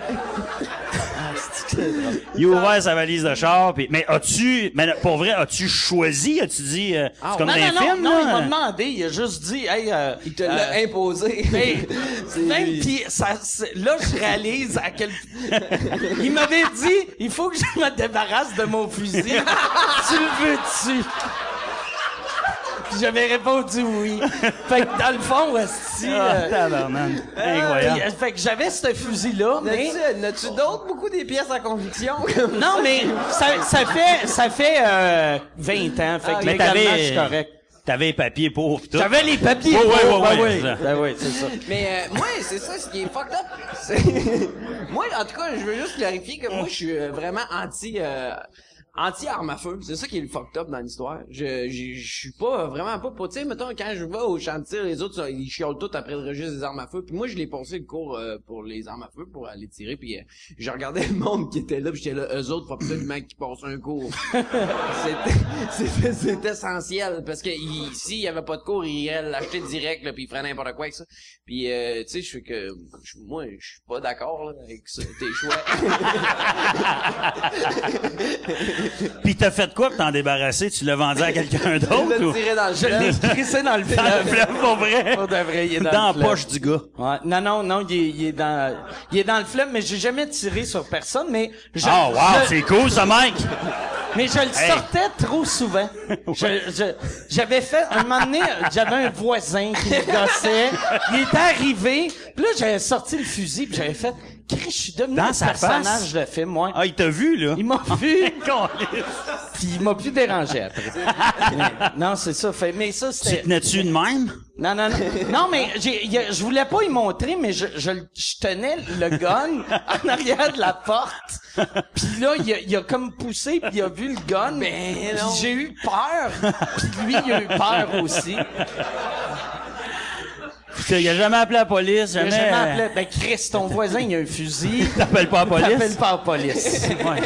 Il a ouvert sa valise de char, pis... Mais as-tu... Mais pour vrai, as-tu choisi? As-tu dit... euh, c'est comme non, dans non, un non, film, non, il m'a demandé, il a juste dit, hey, euh, Il te l'a imposé. Hey, C'est même lui. pis ça, là, je réalise à quel, il m'avait dit, il faut que je me débarrasse de mon fusil. tu le veux-tu? Puis j'avais répondu oui. Fait que dans le fond, esti, Ah, euh, tabarnak. Incroyable. puis, euh, fait que j'avais ce fusil-là, mais... N'as-tu n'as-tu d'autres beaucoup des pièces à conviction? Non, mais ça, ça fait, ça fait, euh, 20 ans. Fait que Mais légalement, t'avais- je suis correct. T'avais les papiers pour pis tout. J'avais les papiers Ouais, ouais, ouais, ben ouais, oui. c'est ça. Ben oui, c'est ça. Mais euh, moi, c'est ça, ce qui est fucked up. c'est- moi, en tout cas, je veux juste clarifier que moi, je suis euh, vraiment anti... euh, anti-arme à feu. C'est ça qui est le fucked up dans l'histoire. Je, je, je suis pas, vraiment pas pour, tu sais, mettons, quand je vais au tir, les autres, ils chiolent tout après le registre des armes à feu. Puis moi, je l'ai passé le cours euh, pour les armes à feu, pour aller tirer. Puis euh, je regardais le monde qui était là, puis j'étais là, eux autres, faut absolument qu'ils passent un cours. C'est essentiel, parce que il- s'il y avait pas de cours, ils iraient l'acheter direct, là, puis ils feraient n'importe quoi avec ça. Puis, euh, tu sais, je fais que, moi, je suis pas d'accord avec ça, tes choix. Pis t'as fait quoi pour t'en débarrasser? Tu l'as vendu à quelqu'un d'autre? Je l'ai tiré dans le Je l'ai fleuve. crissé dans le Dans le fleuve. fleuve, pour vrai? Pour de vrai, il est dans, Dans le la fleuve. poche du gars. Ouais. Non, non, non, il est, il est dans, il est dans le fleuve, mais j'ai jamais tiré sur personne, mais je, Oh, wow, je- c'est cool, ça, Mike! mais je le Hey. sortais trop souvent. Je, je- j'avais fait, un moment donné, j'avais un voisin qui me gossait, il était arrivé, puis là, j'avais sorti le fusil, puis j'avais fait, Chris, je suis devenu Dans un sa personnage face? de film, moi. Ah, il t'a vu, là? Il m'a vu, puis il m'a plus dérangé après. Non, c'est ça. Fait, mais ça, Tu c'était... tenais-tu de même? Non, non, non. Non, mais j'ai, y a- je voulais pas y montrer, mais je, je, je tenais le gun en arrière de la porte. Puis là, il a, il a comme poussé, puis il a vu le gun. Mais non. j'ai eu peur. Puis lui, il a eu peur aussi. Il a jamais appelé la police, Il a jamais... jamais appelé. Ben, Chris, ton voisin, il a un fusil. T'appelles pas la police? T'appelles pas la police. Ouais.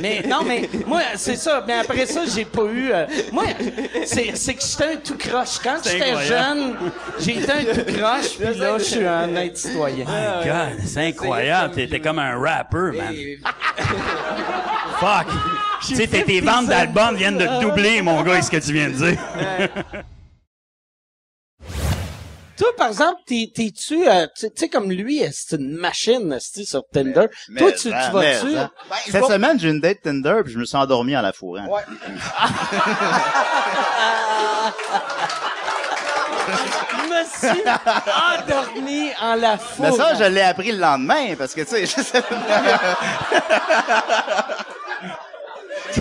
Mais non, mais moi, c'est ça. Mais après ça, j'ai pas eu. euh, moi, c'est c'est que j'étais un tout croche. Quand j'étais jeune, j'ai été un tout croche, puis là, je suis un honnête citoyen. My God, c'est incroyable. T'étais comme un rapper, man. Fuck. Tu sais, tes- tes ventes d'albums viennent de doubler, mon gars, ce que tu viens de dire. Toi, par exemple, t'es- t'es-tu, euh, tu tu sais, comme lui, c'est une machine, sur Tinder? Toi, tu, tu vas-tu? hein. Cette semaine, j'ai une date Tinder, puis je me suis endormi en la fourrant. Ouais. Je me suis endormi en la. Mais ça, je l'ai appris le lendemain, parce que, tu sais, je sais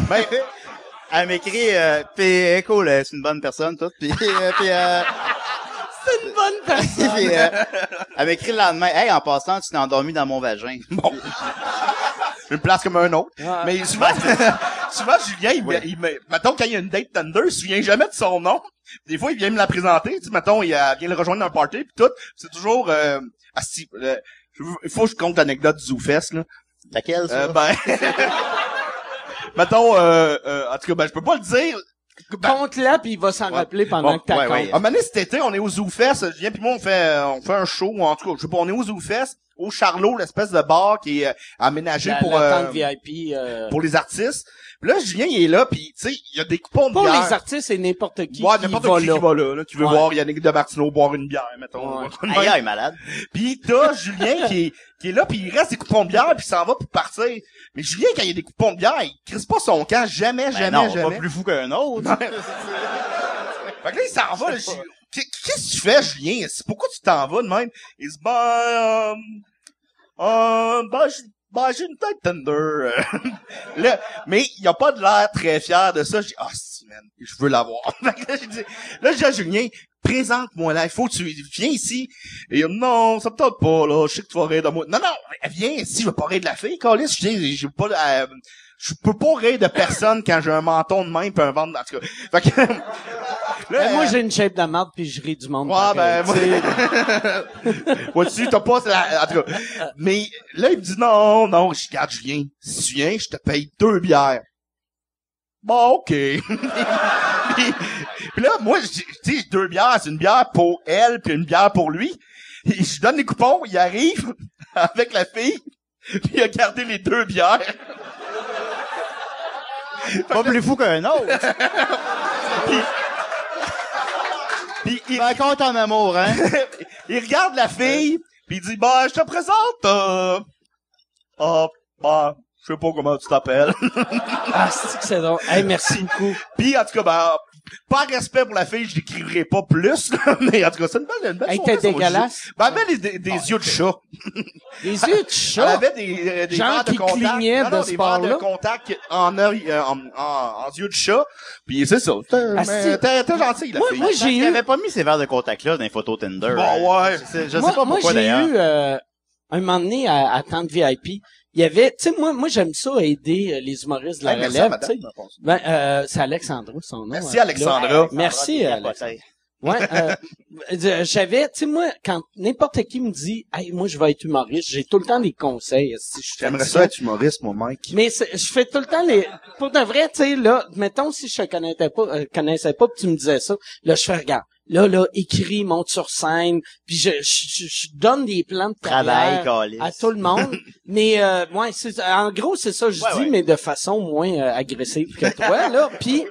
Ben, elle m'écrit, euh, cool, elle, c'est une bonne personne, toute, pis, euh, pis, euh, bonne personne. Puis, euh, elle m'écrit le lendemain, hey, en passant, tu t'es endormi dans mon vagin. Bon. Je me place comme un autre. Mais souvent, souvent, Julien, il, me- il me, mettons, quand il y a une date Thunder, il se souvient jamais de son nom. Des fois, il vient me la présenter, tu sais, mettons, il euh, vient le rejoindre dans un party, puis tout. C'est toujours, euh, euh, il faut que je compte l'anecdote du ZooFest, là. Laquelle, ça? Euh, ben, mettons, euh, euh, en tout cas, ben, je peux pas le dire. Compte-la, puis il va s'en rappeler pendant Bon, que t'as ouais, compte. ouais. Un moment donné, cet été, on est au ZooFest. Julien puis moi, on fait, euh, on fait un show, en tout cas, je sais pas, on est au ZooFest, au Charlot, l'espèce de bar qui est euh, aménagé La- pour, la euh, VIP. euh, pour les artistes. Puis là, Julien, il est là, puis tu sais, il y a des coupons de Pour bière. les artistes, c'est n'importe qui Ouais, qui n'importe va qui qui va là, là, qui veut Ouais. voir Yannick de Martineau boire une bière, mettons. Aïe, aïe, malade. Puis t'as Julien qui est, qui est là, puis il reste des coupons de bière, puis il s'en va pour partir. Mais Julien, quand il y a des coupons de bière, il crisse pas son camp. Jamais, Ben jamais, non, jamais. pas plus fou qu'un autre. Fait que là, il s'en va. Qu'est-ce que tu fais, Julien? Pourquoi tu t'en vas de même? Il dit, ben, euh, euh, ben, ben, j'ai une tête tender. là, mais il a pas de l'air très fier de ça. J'ai dit, ah, si, man, je veux l'avoir. Fait que là, j'ai dit, là, j'ai dit à Julien, présente-moi là, il faut que tu viens ici. Et il dit, non, ça me tente pas, là, je sais que tu vas rire de moi. Non, non, viens ici, je veux pas rire de la fille, Calis, je dis, je veux pas, euh, je peux pas rire de personne quand j'ai un menton de même pis un ventre, en tout cas. Fait que, là, Ben, moi, euh, j'ai une shape de merde puis je ris du monde. Ouais, ben, moi... Vois-tu, t'as pas... la- En tout cas, mais là, il me dit non, non, je garde Julien. Si tu viens, je te paye deux bières. Bon, OK. puis, puis là, moi, je- tu sais, deux bières, c'est une bière pour elle puis une bière pour lui. Et je donne les coupons, il arrive avec la fille, puis il a gardé les deux bières. Pas plus fou qu'un autre. Puis il raconte en amour, hein? il regarde la fille, puis il dit bah je te présente euh... ah bah je sais pas comment tu t'appelles. ah, c'est que c'est drôle. Hey, merci beaucoup. Puis en tout cas ben par respect pour la fille, je l'écrirai pas plus, là, mais en tout cas, c'est une belle, une belle soirée, t'es ça, dégueulasse. Ben, elle avait des, des, des yeux de chat. Des yeux de chat? Elle avait des, euh, des Genre verres de qui contact. clignaient Non, de non, ce des verres de bord-là? contact en œil, euh, en, en, en yeux de chat. Puis c'est ça. T'es, Ah, mais t'es, t'es gentil, la Moi- fille. moi, j'ai Il eu- avait pas mis ces verres de contact-là dans les photos Tinder. Bon, hein. ouais. Je sais, je sais moi, pas moi, pourquoi j'ai d'ailleurs. eu euh, un moment donné à, à Tente VIP. Il y avait, tu sais, moi, moi j'aime ça aider euh, les humoristes de la Hey, relève. madame, tu sais. Ben, euh, c'est Alexandra son nom. Merci, euh, Alexandra. là. Merci Alexandra. Ouais, euh, j'avais, tu sais, moi, quand n'importe qui me dit, hey, moi, je vais être humoriste, j'ai tout le temps des conseils. Si J'aimerais ça être humoriste, mon mec. mais je fais tout le temps les pour de vrai tu sais là mettons si je te connaissais pas euh, connaissais pas puis tu me disais ça là je fais regarde là là écris monte sur scène puis je, je, je- donne des plans de Travail, à tout le monde. Mais euh, ouais en gros c'est ça que je Ouais, dis ouais. mais de façon moins euh, agressive que toi là. Puis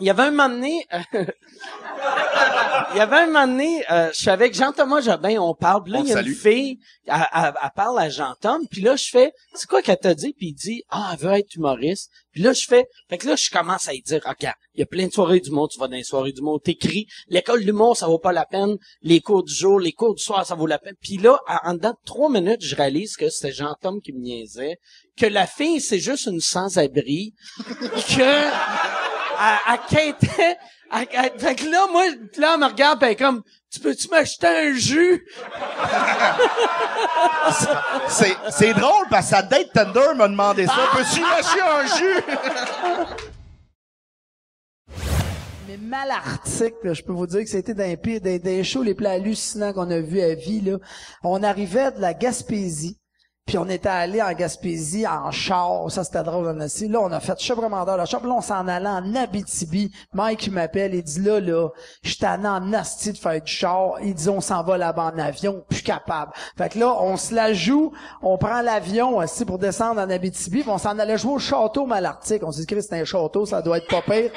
il y avait un moment donné euh, il y avait un moment donné, euh, je suis avec Jean-Thomas Jobin, on parle, puis là, On il y a une fille, elle, elle- elle parle à Jean-Tom, puis là, je fais, c'est quoi qu'elle t'a dit? Puis il dit, ah, elle veut être humoriste. Puis là, je fais, fait que là, je commence à lui dire, regarde, il y a plein de soirées du monde, tu vas dans les soirées du monde, t'écris, l'école d'humour, ça vaut pas la peine, les cours du jour, les cours du soir, ça vaut la peine. Puis là, en en dedans de trois minutes, je réalise que c'était Jean-Tom qui me niaisait, que la fille, c'est juste une sans-abri, que elle, elle quêtait, elle- elle- fait que là, moi, là, elle me regarde, pis elle est comme, tu peux-tu m'acheter un jus? C'est, c'est drôle parce que sa date Thunder m'a demandé ça. Peux-tu lâcher un jus? Mais Malartic, là, je peux vous dire que c'était dans les pires, des, des shows les plus hallucinants qu'on a vus à vie, là. On arrivait de la Gaspésie, puis on était allé en Gaspésie en char. Ça, c'était drôle, dit. Là, on a fait chevremendeur le char. Puis là, on s'en allait en Abitibi. Mike, il m'appelle, il dit, là, là, je suis en asti de faire du char. Il dit, on s'en va là-bas en avion, plus capable. Fait que là, on se la joue, on prend l'avion, aussi pour descendre en Abitibi, puis on s'en allait jouer au château Malartic. On s'est dit, Christ, c'est un château, ça doit être pas pire.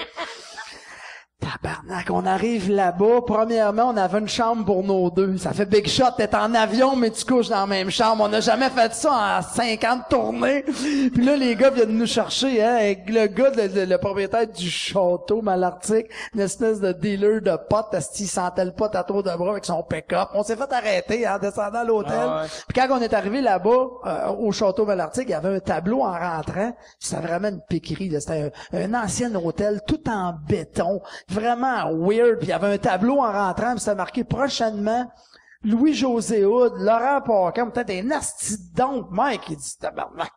Tabarnak, on arrive là-bas. Premièrement, on avait une chambre pour nos deux. Ça fait big shot, t'es en avion, mais tu couches dans la même chambre. On n'a jamais fait ça en 50 tournées. Puis là, les gars viennent nous chercher, hein, avec le gars, le, le- le propriétaire du château Malartic, une espèce de dealer de potes, asti, il sentait le pote à tour de bras avec son pick-up. On s'est fait arrêter, en descendant à l'hôtel. Ah ouais. Puis quand on est arrivé là-bas, euh, au château Malartic, il y avait un tableau en rentrant. C'était vraiment une piquerie. C'était un, un ancien hôtel tout en béton. Vraiment weird. Puis il y avait un tableau en rentrant. Puis c'était marqué prochainement Louis-José Hood, Laurent Paquin, peut-être un asti de donc. Mike, il dit, tabarnak.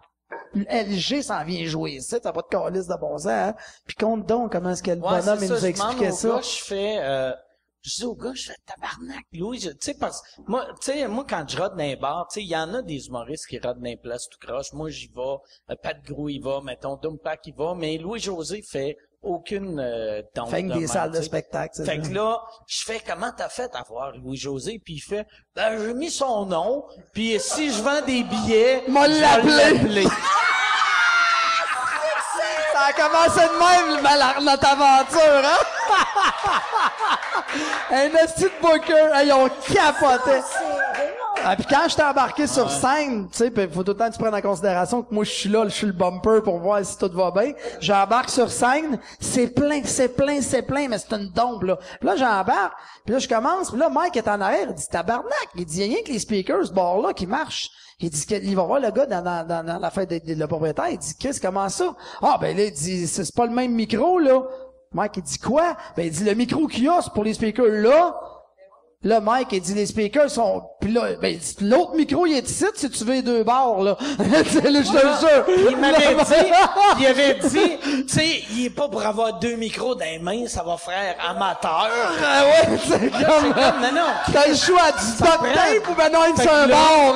LG s'en vient jouer ici, t'as pas de calice de bon sens, hein? Puis compte donc comment est-ce que le Ouais, bonhomme il nous a expliqué ça. gars, je fais, euh, je dis au gars, je fais tabarnak, Louis, tu sais, parce moi, tu sais, moi, quand je rode dans les bars, tu sais, il y en a des humoristes qui rodent dans les places tout croche. Moi, j'y vais, euh, Pat Gros y va, mettons, Dumpack y va, mais Louis-José fait aucune euh, tombe Fait que de des salles de spectacle, c'est Fait ça. que là, je fais, comment t'as fait à voir Louis-José? Puis il fait, ben, j'ai mis son nom, puis si je vends des billets, M'a je vais l'appeler. Ça a commencé de même, le malheur- notre aventure, hein? un esti de booker, hey, ils ont capoté. Ah, puis quand j'étais embarqué sur scène, tu sais, il faut tout le temps que tu prennes en considération que moi je suis là, je suis le bumper pour voir si tout va bien. J'embarque sur scène, c'est plein, c'est plein, c'est plein, mais c'est une dompe là. Puis là j'embarque, puis là je commence, puis là Mike est en arrière, il dit tabarnak, il dit rien que les speakers ce bord là qui marchent. Il dit qu'il va voir le gars dans, dans, dans, dans la fête de, de- le propriétaire, il dit Chris, comment ça? Ah ben là, il dit c'est c'est pas le même micro là. Mike il dit quoi? Ben il dit le micro qu'il y a, c'est pour les speakers là. Là, Mike, il dit, les speakers sont, pis là, ben, l'autre micro, il est ici, si tu veux les deux barres, là. Là, je te le jure. Il m'avait dit, il avait dit, tu sais, il est pas pour avoir deux micros dans les mains, ça va faire amateur. Ah ouais, c'est Là, comme, non, non. T'as le choix du duct tape ou ben non, il un là- bord.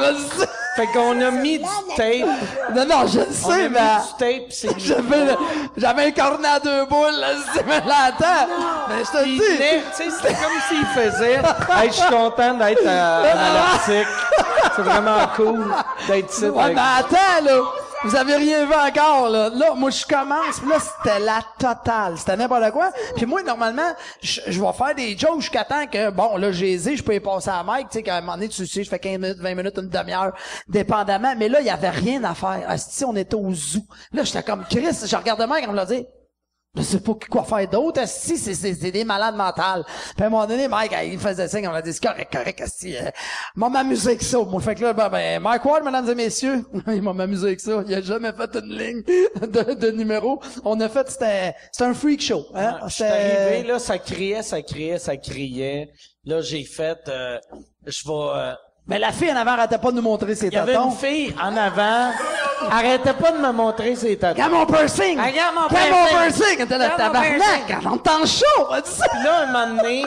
Fait qu'on a mis du tape. Non, non, je le On a sais, mis mais... du tape, c'est J'avais, le- j'avais un cornet à deux boules, là, si me l'entends. Mais je te dis. tu sais, c'était comme s'il faisait, hey, je suis content d'être à, à. C'est vraiment cool d'être ici. Ouais, avec- mais attends, là. Vous avez rien vu encore, là. Là, moi, je commence, là, c'était la totale. C'était n'importe quoi. Puis moi, normalement, je je vais faire des jokes jusqu'à temps que, bon, là, j'ai je peux y passer à Mike, tu sais, qu'à un moment donné, tu sais, je fais 15 minutes, 20 minutes, une demi-heure, dépendamment. Mais là, il y avait rien à faire. Si on était au zoo. Là, j'étais comme Chris, je regardais Mike, on me l'a dit. Je sais pas quoi faire d'autre, si c'est, des malades mentales. Puis à un moment donné, Mike, il faisait signe, on m'a dit, c'est correct, correct, si, euh, m'a m'amusé avec ça. Moi, fait que là, ben, ben, Mike Ward, mesdames et messieurs, il m'a m'amusé avec ça. Il a jamais fait une ligne de, de numéro. On a fait, c'était, c'était un freak show, hein. Je suis C'était- arrivé, là, ça criait, ça criait, ça criait. Là, j'ai fait, euh, je vais... euh, Mais la fille en avant arrêtait pas de nous montrer ses Il y avait une fille en avant, arrêtait pas de me montrer ses tatons. Regarde mon piercing! Regarde mon Regarde mon piercing! piercing! T'es là, Regarde mon tabarnak! piercing! Chaud! Puis là, un moment donné,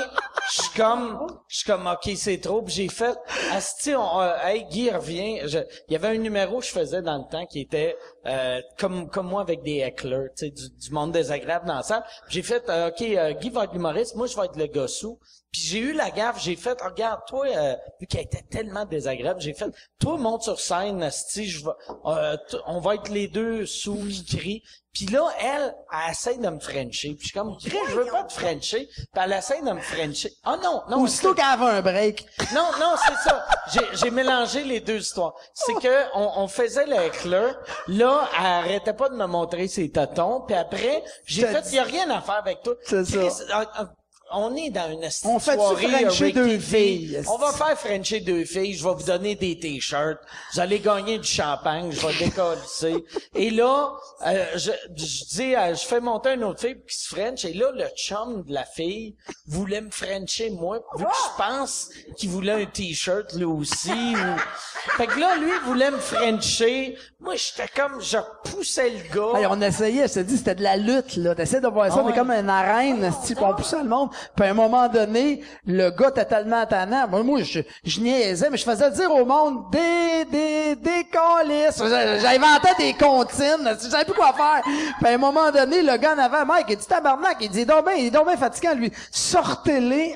je suis comme, je suis comme, ok, c'est trop. Puis j'ai fait, Asti, on, euh, hey, Guy revient. Je- Il y avait un numéro que je faisais dans le temps qui était euh, comme comme moi avec des hecklers, tu sais, du, du monde désagréable dans la salle. J'ai fait, euh, ok, euh, Guy va être l'humoriste, moi je vais être le gossou. Puis j'ai eu la gaffe, j'ai fait, regarde, toi, euh, vu qu'elle était tellement désagréable, j'ai fait, toi monte sur scène, Asti, je vais, euh, on va être les deux sous qui crient. Puis là, elle, elle essaie de me frencher. Puis je suis comme, Chris, je veux pas te frencher. Puis elle essaie de me frencher. Oh non, non. Aussitôt qu'elle avait un break. Non, non, c'est ça. J'ai, mélangé les deux histoires. C'est que on, on faisait l'éclair. Là, elle arrêtait pas de me montrer ses tatons. Puis après, j'ai fait, il y a rien à faire avec toi. C'est ça. On est dans une On fait-tu soirée deux filles? On va faire Frencher deux filles. Je vais vous donner des t-shirts. Vous allez gagner du champagne. Je vais décoller. Et là, euh, je, je dis, euh, je fais monter une autre fille qui se French. Et là, le chum de la fille voulait me Frencher moi, vu que je pense qu'il voulait un t-shirt lui aussi. ou- Fait que là, lui, il voulait me Frencher. Moi, j'étais comme, je poussais le gars. Hey, on essayait, je te dis, c'était de la lutte, là. T'essayais de voir ça, Ah on est ouais. comme une arène, type, on poussait le monde. Puis à un moment donné, le gars était tellement tannant. Moi, moi, je, je niaisais, mais je faisais dire au monde des, des, des calices. J'inventais des comptines. Je savais plus quoi faire. Puis à un moment donné, le gars en avant, Mike, il dit tabarnak, il dit, donc ben, il est donc ben fatigant, lui. Sortez-les.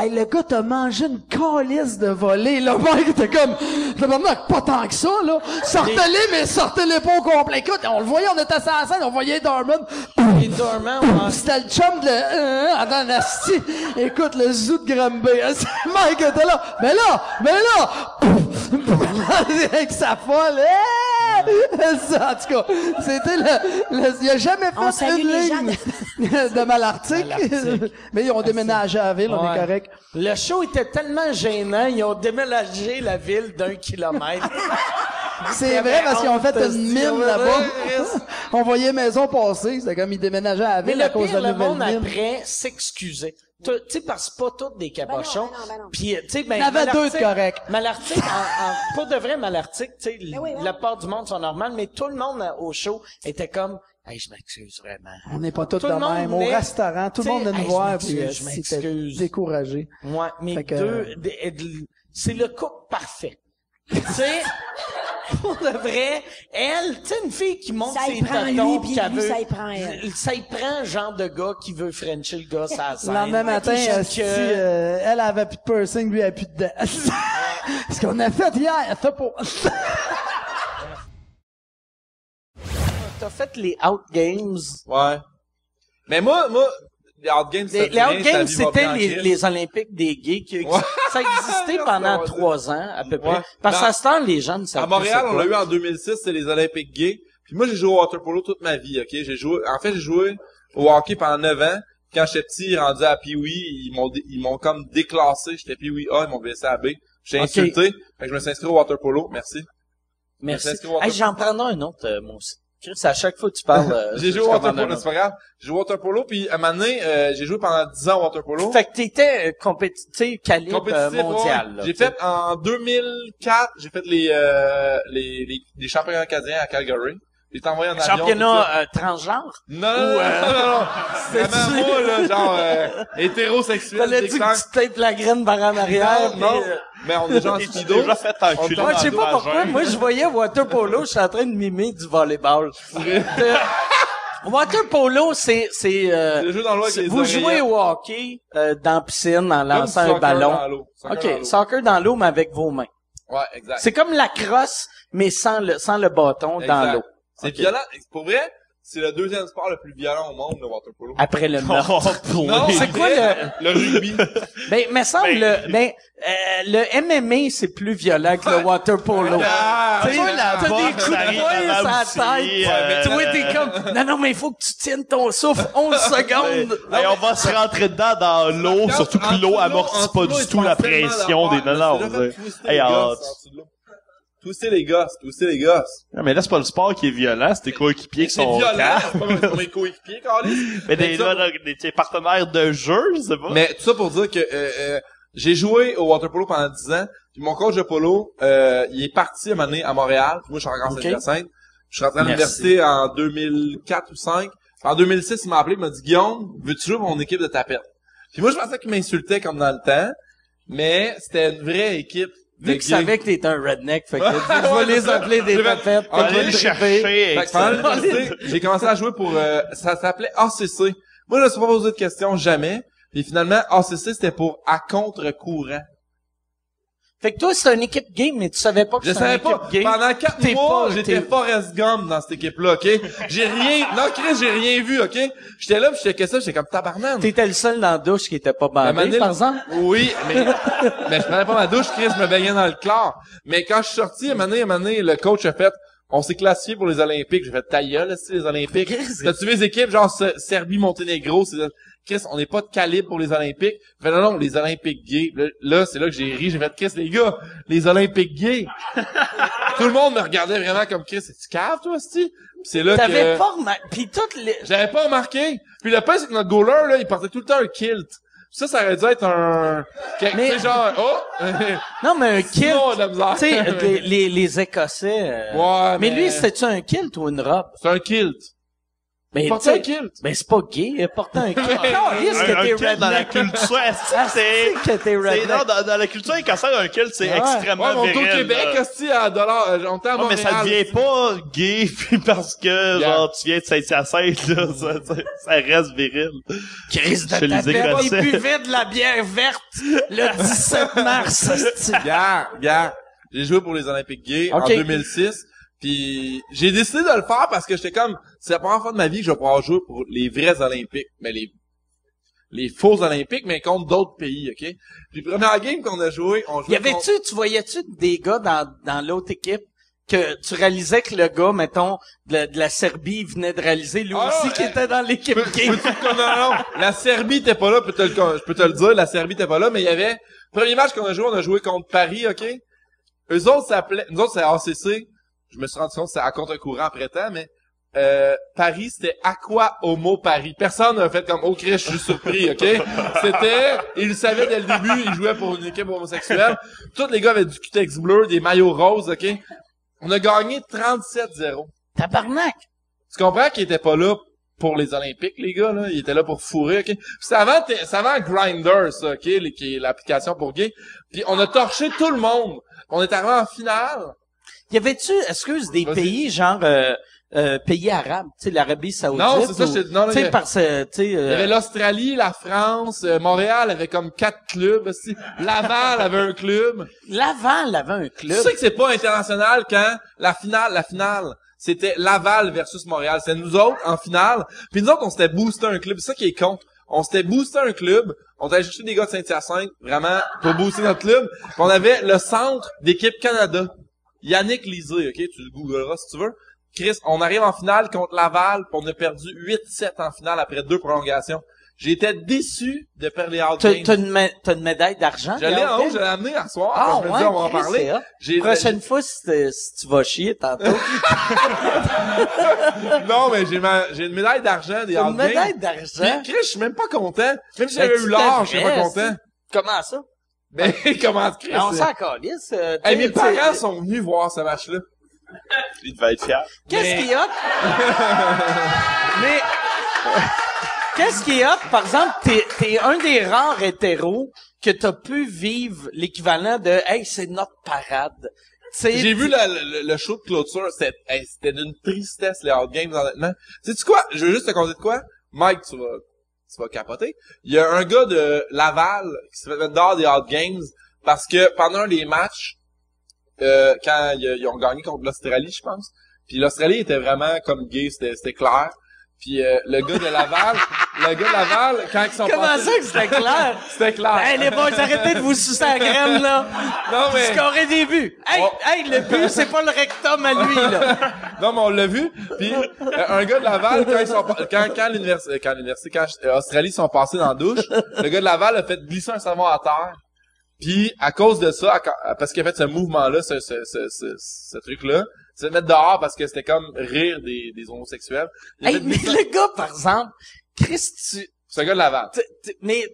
Hey, le gars t'a mangé une calice de volée, là. Mike était comme, tabarnak, pas tant que ça, là. Sortez-les, mais sortez-les pas au complet. Écoute, on le voyait, on était sur la scène, on voyait Dorman. Dormants, ouais. C'était le chum de, euh, attends, Nasty. Écoute, le zoo de Granby. Mike était là. Mais là, mais là, avec sa folle. Hey! Ça, en tout cas, c'était le, le- il a jamais On fait salue une les gens ligne de Malartic. Malartic. Mais ils ont déménagé à la ville, on Ouais. est correct. Le show était tellement gênant, ils ont déménagé la ville d'un kilomètre. C'est vrai parce qu'ils ont fait une mine là-bas. On voyait maison passer, c'était comme ils déménageaient à la Mais ville à le cause de pire, la le monde mine. après s'excusait. Tu tu sais, parce que pas tous des cabochons. Puis, tu sais, ben, Il y en avait deux de Malartic- en, en, pour de vrai, Malartic, tu sais, Ben la part du monde sont normales, mais tout le monde euh, au show était comme, hey, je m'excuse vraiment. On n'est pas tous Tout de le même. Au restaurant, tout le monde hey, nous voir, euh, je c'était m'excuse. découragé. Ouais, mais deux, c'est le couple parfait. tu sais, pour de vrai, elle, tu sais, une fille qui monte Ça ses puis pis qu'elle veut- ça y prend elle. Ça y prend un genre de gars qui veut frencher le gars la Le lendemain matin, euh, que- si, euh, elle avait plus de piercing, lui, elle avait plus de dents. Ce qu'on a fait hier, ça pour... T'as fait les Out Games. Ouais. Mais moi, moi, les Out Games, ça Les, les rien, Out ta Games, vie va c'était les, Olympiques des gays qui ça existait pendant trois ans à peu près. Ouais. Parce qu'à ce temps, les ne savent À Montréal, on l'a eu en 2006, c'est les Olympiques gays. Puis moi, j'ai joué au water polo toute ma vie, OK? J'ai joué, en fait, j'ai joué au hockey pendant 9 ans. Quand j'étais petit, rendu à Pee-Wee, ils m'ont, ils m'ont comme déclassé. J'étais Pee-Wee A, ils m'ont baissé à B. J'ai insulté. Fait que je me suis inscrit au water polo. Merci. Merci. Hey, j'en prendrai un autre, euh, moi aussi. Chris, à chaque fois que tu parles, euh, j'ai je joué au water polo, c'est pas grave. J'ai joué au water polo, puis à un moment donné, euh, j'ai joué pendant 10 ans au water polo. Fait que t'étais compétitif calibre Compétitif, mondial. ouais. J'ai fait en 2004, j'ai fait les, euh, les, les, les championnats canadiens à Calgary. J'ai été envoyé en avion. tout Championnat euh, transgenre? Non, non, Ou, non, euh, non, non, non. c'est-tu- Vraiment, moi, là, genre, euh, hétérosexuel. Fallait-tu déclare. que tu tapes la graine par en arrière? Non, euh, Mais on est déjà en speedo. déjà fait enculer Moi, je sais pas pourquoi. Moi, je voyais water polo, je suis en train de mimer du volleyball. Euh, water polo, c'est, c'est, euh, Le jeu dans l'eau avec c'est- les vous jouez au hockey, euh, dans la piscine, en lançant un soccer ballon. dans l'eau. Soccer OK. dans l'eau. Soccer dans l'eau, mais avec vos mains. Ouais, exact. C'est comme la crosse, mais sans le, sans le bâton dans l'eau. C'est Ok. violent. Pour vrai, c'est le deuxième sport le plus violent au monde, le water polo. Après le meurtre. Non, c'est quoi le... le rugby? Ben, me semble, le, ben, euh, le MMA, c'est plus violent que le water polo. Ah, la t'as des coups de poing la tête. euh, Toi, t'es comme, non, non, mais il faut que tu tiennes ton souffle 11 secondes. Hey, on va se rentrer dedans dans l'eau, surtout que l'eau amortit pas du tout la pression des nanas. on Twister les gosses, twister les gosses? Non, mais là, c'est pas le sport qui est violent, c'est tes coéquipiers qui C'est sont violent, calmes. c'est pas mes- c'est pas mes coéquipiers, Carlis. Mais des, là, des- tes partenaires de jeu, je sais pas. Mais tout ça pour dire que euh, euh, j'ai joué au water polo pendant 10 ans. Puis mon coach de polo, euh, il est parti à un moment donné à Montréal. Moi, je suis encore en Ok. Saint-Hyacinthe. Je suis rentré à Merci. l'université en 2004 ou 5. En 2006, il m'a appelé, il m'a dit Guillaume, veux-tu jouer pour mon équipe de tapette? Puis moi, je pensais qu'il m'insultait comme dans le temps, mais c'était une vraie équipe. Vu qu'il gays. savait que t'étais un redneck, fait que je vais les appeler des puis je vais les que l'université, j'ai commencé à jouer pour, euh, ça s'appelait ACC. Moi, je ne suis pas posé de questions jamais. Puis finalement, ACC, c'était pour à contre-courant. Fait que toi, c'est une équipe gay, mais tu savais pas que c'était une équipe pas. gay. Pendant quatre mois, j'étais Forrest Gump dans cette équipe-là, OK? J'ai rien... Non, Chris, j'ai rien vu, OK? J'étais là, pis j'étais que ça, j'étais comme tabarnak. T'étais le seul dans la douche qui était pas bandé, par exemple? Oui, mais, mais je prenais pas ma douche, Chris, je me baignais dans le chlore. Mais quand je suis sorti, à un moment donné, à un moment donné, le coach a fait, on s'est classifié pour les Olympiques. J'ai fait ta gueule, les Olympiques. T'as-tu vu les équipes, genre Se- Serbie, Monténégro, c'est, Chris, on n'est pas de calibre pour les Olympiques. Fait, non, non, les Olympiques gays. Là, c'est là que j'ai ri. J'ai fait, Chris, les gars, les Olympiques gays. Tout le monde me regardait vraiment comme Chris. C'est-tu cave, toi? Puis c'est là T'avais que... pas remarqué. Puis toutes les... J'avais pas remarqué. Puis le pire, c'est que notre goaler, là, il portait tout le temps un kilt. Ça, ça aurait dû être un... Mais- tu genre, oh! Non, mais un kilt. Tu sais, les, les, les Écossais. euh, Ouais, mais mais- lui, c'était-tu un kilt ou une robe? C'est un kilt. Mais sais, un kilt. Ben, c'est pas gay, il portait un kilt. Calisse que un t'es kilt dans la redneck. culture, Ah, c'est... c'est que t'es c'est- redneck. non, dans, dans la culture écossaise, un kilt, c'est Ouais. extrêmement Ouais, mais on au viril, Québec, hostie, à dollar, euh, on à Ouais, mais ça devient pas gay puis parce que genre tu viens de Saint-Hyacinthe là, ça, ça, ça reste viril. Crise de tapette, il buvait de la bière verte le 17 mars. Gars, gars, j'ai joué pour les Olympiques gays en Ok. 2006. Puis j'ai décidé de le faire parce que j'étais comme, c'est la première fois de ma vie que je vais pouvoir jouer pour les vrais Olympiques, mais les les faux Olympiques, mais contre d'autres pays, ok? Puis première game qu'on a joué, on Y jouait avait-tu, tu voyais-tu des gars dans, dans l'autre équipe que tu réalisais que le gars, mettons, de, la- de la Serbie, il venait de réaliser lui Ah, aussi qui était dans l'équipe Peux- peux-tu- non, non, non. La Serbie était pas là, je peux te le, je peux te le dire, la Serbie était pas là, mais il y avait, premier match qu'on a joué, on a joué contre Paris, ok? Eux autres s'appelaient, nous autres c'est ACC, je me suis rendu compte que c'était à contre-courant après temps, mais, euh, Paris, c'était Aqua Homo Paris? Personne n'a fait comme, oh Chris, je suis surpris, ok? C'était, ils le savaient dès le début, ils jouaient pour une équipe homosexuelle. Tous les gars avaient du cutex bleu, des maillots roses, ok? On a gagné 37-0. Tabarnak! Tu comprends qu'ils étaient pas là pour les Olympiques, les gars, là? Ils étaient là pour fourrer, ok? C'est avant, avant Grindr, ça, ok? Qui est l'application pour gay. Puis on a torché tout le monde. On est arrivé en finale. Y avait-tu, excuse, des pays genre euh, euh, pays arabes, tu sais, l'Arabie Saoudite? Non, c'est ça, ou- je non, là, Tu il y sais, a- parce que, tu sais, Il y euh, avait l'Australie, la France, euh, Montréal avait comme quatre clubs. aussi. Laval avait un club. Laval avait un Tu club. sais que c'est pas international quand la finale, la finale, c'était Laval versus Montréal. C'est nous autres en finale. Puis nous autres, on s'était boosté un club. C'est ça qui est con. On s'était boosté un club. On allait chercher des gars de Saint-Hyacinthe, vraiment, pour booster notre club. Puis on avait le centre d'équipe Canada. Yannick Lisée, OK? Tu le googleras si tu veux. Chris, on arrive en finale contre Laval, puis on a perdu 8-7 en finale après deux prolongations. J'étais déçu de perdre les T'as Games. t'as une, me- médaille d'argent? Je l'ai en haut, je l'ai amené à soir. Ah, Je me ouais, dis, on va en parler. J'ai- Prochaine fois, si, tu vas chier tantôt. non, mais j'ai ma, une médaille d'argent des T'as une médaille d'argent? Chris, je suis même pas content. Même si j'avais eu l'or, je serais pas content. Comment ça? Mais comment Chris? Ben, on s'en calisse. euh, Hey, mes parents sont venus voir ce match-là. Il devait être fier. Qu'est-ce qui est hot? Mais, qu'est-ce qui est hot? Par exemple, t'es, t'es un des rares hétéros que t'as pu vivre l'équivalent de, hey, c'est notre parade. J'ai vu la- le, le show de clôture, c'était hey, c'était d'une tristesse les Hard Games honnêtement. Sais-tu quoi? Je veux juste te conter de quoi? Mike, tu vas tu vas capoter. Il y a un gars de Laval qui s'est fait mettre dehors des Hard Games parce que pendant des matchs, euh, quand ils, ils ont gagné contre l'Australie, je pense, puis l'Australie était vraiment comme gay, c'était clair. Puis euh, le gars de Laval, le gars de Laval, quand ils sont Comment ça que c'était clair? C'était clair. Hey, les boys, arrêtez de vous sucer la graine, là. Non, mais- Vous scorez des buts. Hey, hey, le but, c'est pas le rectum à lui, là. non, mais on l'a vu. Puis euh, un gars de Laval, quand ils sont pas- quand quand l'université quand l'université quand Australie sont passés dans la douche, le gars de Laval a fait glisser un savon à terre. Puis à cause de ça, à parce qu'il a fait ce mouvement-là, ce, ce, ce truc-là, se mettre dehors parce que c'était comme rire des, des homosexuels. Hey, mais le gars, par exemple, Chris, tu... C'est un gars de Laval. Mais...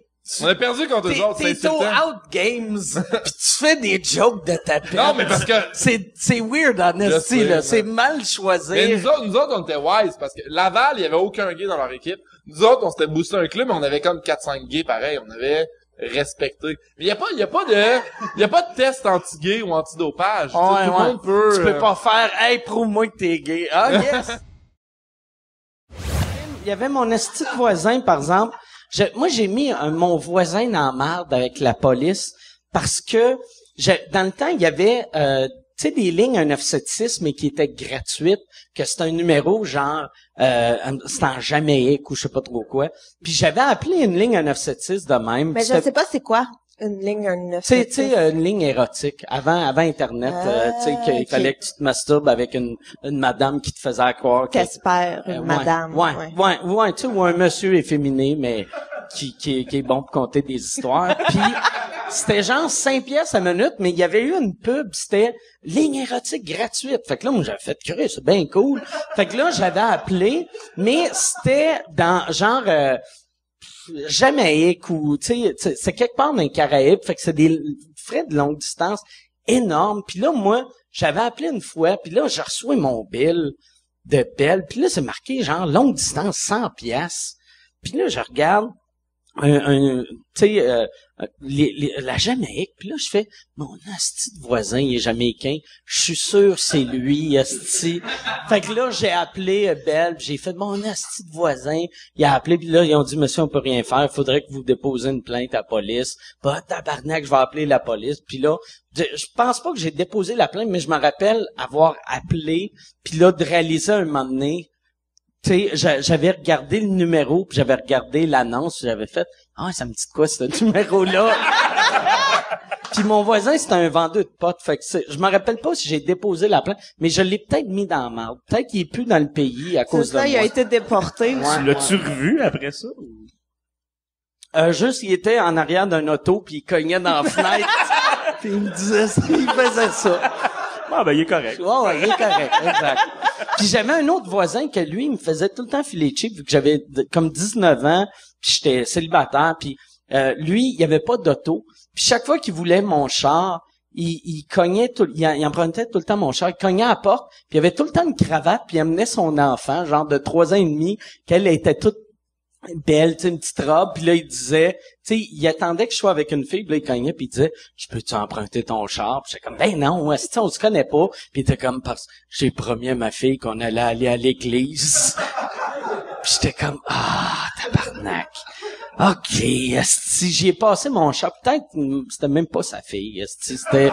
On a perdu contre eux autres, c'est T'es au. Out Games, pis tu fais des jokes de tapette. Non, mais parce que- C'est, c'est weird, sais, là. C'est mal choisi. Mais nous autres, nous autres, on était wise parce que Laval, il y avait aucun gay dans leur équipe. Nous autres, on s'était boosté un club, mais on avait comme 4-5 gays pareil. On avait respecté. Mais il y a pas, il y a pas de, il y a pas de test anti-gay ou anti-dopage. Tu sais, Ouais, tout ouais. le monde peut. Tu peux euh, pas faire, hey, prouve-moi que t'es gay. Ah, yes! Il y avait mon esti de voisin, par exemple. Je- moi, j'ai mis un- mon voisin en marde avec la police parce que je- dans le temps, il y avait euh, tu sais des lignes un 976 mais qui étaient gratuites, que c'était un numéro genre euh, c'était en Jamaïque ou je sais pas trop quoi. Puis j'avais appelé une ligne un 976 de même. Mais je sais pas c'est quoi une ligne un 9 tu sais, une ligne érotique. Avant, avant Internet, euh, tu sais, qu'il Ah, fallait que tu te masturbes avec une, une madame qui te faisait croire que... Casper, une Euh, madame. Ouais, ouais. ouais, ouais, tu sais, ou un monsieur efféminé, mais qui, qui, est- qui est bon pour compter des histoires. Puis, c'était genre 5 pièces à minute, mais il y avait eu une pub, c'était ligne érotique gratuite. Fait que là, moi, j'avais fait curieux, c'est bien cool. Fait que là, j'avais appelé, mais c'était dans genre... euh, Jamaïque ou tu sais c'est- quelque part dans les Caraïbes fait que c'est des frais de longue distance énormes. Puis là moi j'avais appelé une fois puis là je reçois mon bill de Belle puis là c'est marqué genre longue distance 100 pièces puis là je regarde un, un tu sais euh, les- la Jamaïque puis là je fais mon asti de voisin il est jamaïcain. Je suis sûr c'est lui asti. Fait que là j'ai appelé euh, Belle j'ai fait mon asti de voisin. Il a appelé puis là ils ont dit monsieur on peut rien faire. Faudrait que vous déposez une plainte à la police. Bah tabarnak je vais appeler la police. Puis là je, je pense pas que j'ai déposé la plainte mais je me rappelle avoir appelé puis là de réaliser un moment donné tu sais, j'a- j'avais regardé le numéro, puis j'avais regardé l'annonce, j'avais fait ah ça me dit quoi ce numéro-là. puis mon voisin c'était un vendeur de potes, fait que c'est- je me rappelle pas si j'ai déposé la plainte, mais je l'ai peut-être mis dans la marde. Peut-être qu'il est plus dans le pays à cause de ça, moi. il a été déporté. Ouais. Tu l'as-tu revu après ça? Euh, juste, il était en arrière d'un auto, puis il cognait dans la fenêtre. puis il me disait, ça, il faisait ça. Ah, ben, il est correct. Ouais, ouais, il est correct, exact. Puis j'avais un autre voisin que lui, il me faisait tout le temps filer cheap, vu que j'avais comme 19 ans, puis j'étais célibataire, puis euh, lui, il avait pas d'auto. Puis chaque fois qu'il voulait mon char, il, il cognait tout, il, il empruntait tout le temps mon char, il cognait à la porte, puis il avait tout le temps une cravate, puis il amenait son enfant, genre de trois ans et demi, qu'elle était toute belle, tu sais, une petite robe, puis là, il disait, tu sais, il attendait que je sois avec une fille, puis là, il cognait, puis il disait, je peux-tu emprunter ton char? Puis j'étais comme, ben non, esti, on se connaît pas? Puis il était comme, parce que j'ai promis à ma fille qu'on allait aller à l'église. puis j'étais comme, ah, tabarnak. OK, esti, j'y ai passé mon char. Peut-être, c'était même pas sa fille, esti, c'était...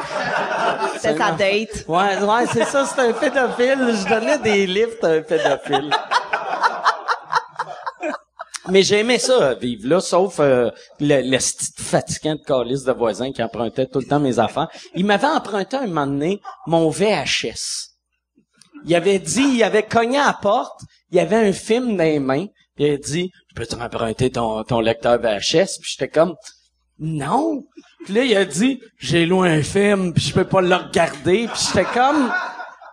C'était sa date. Ouais, ouais, c'est ça, c'était un pédophile. Je donnais des livres à un pédophile. Mais j'ai aimé ça, vivre là, sauf euh, le, le fatigant de calice de voisin qui empruntait tout le temps mes affaires. Il m'avait emprunté un moment donné mon VHS. Il avait dit, il avait cogné à la porte, il avait un film dans les mains, il a dit, je peux te ton, ton lecteur VHS? Puis j'étais comme, non. Puis là, il a dit, j'ai loué un film, puis je peux pas le regarder. Puis j'étais comme,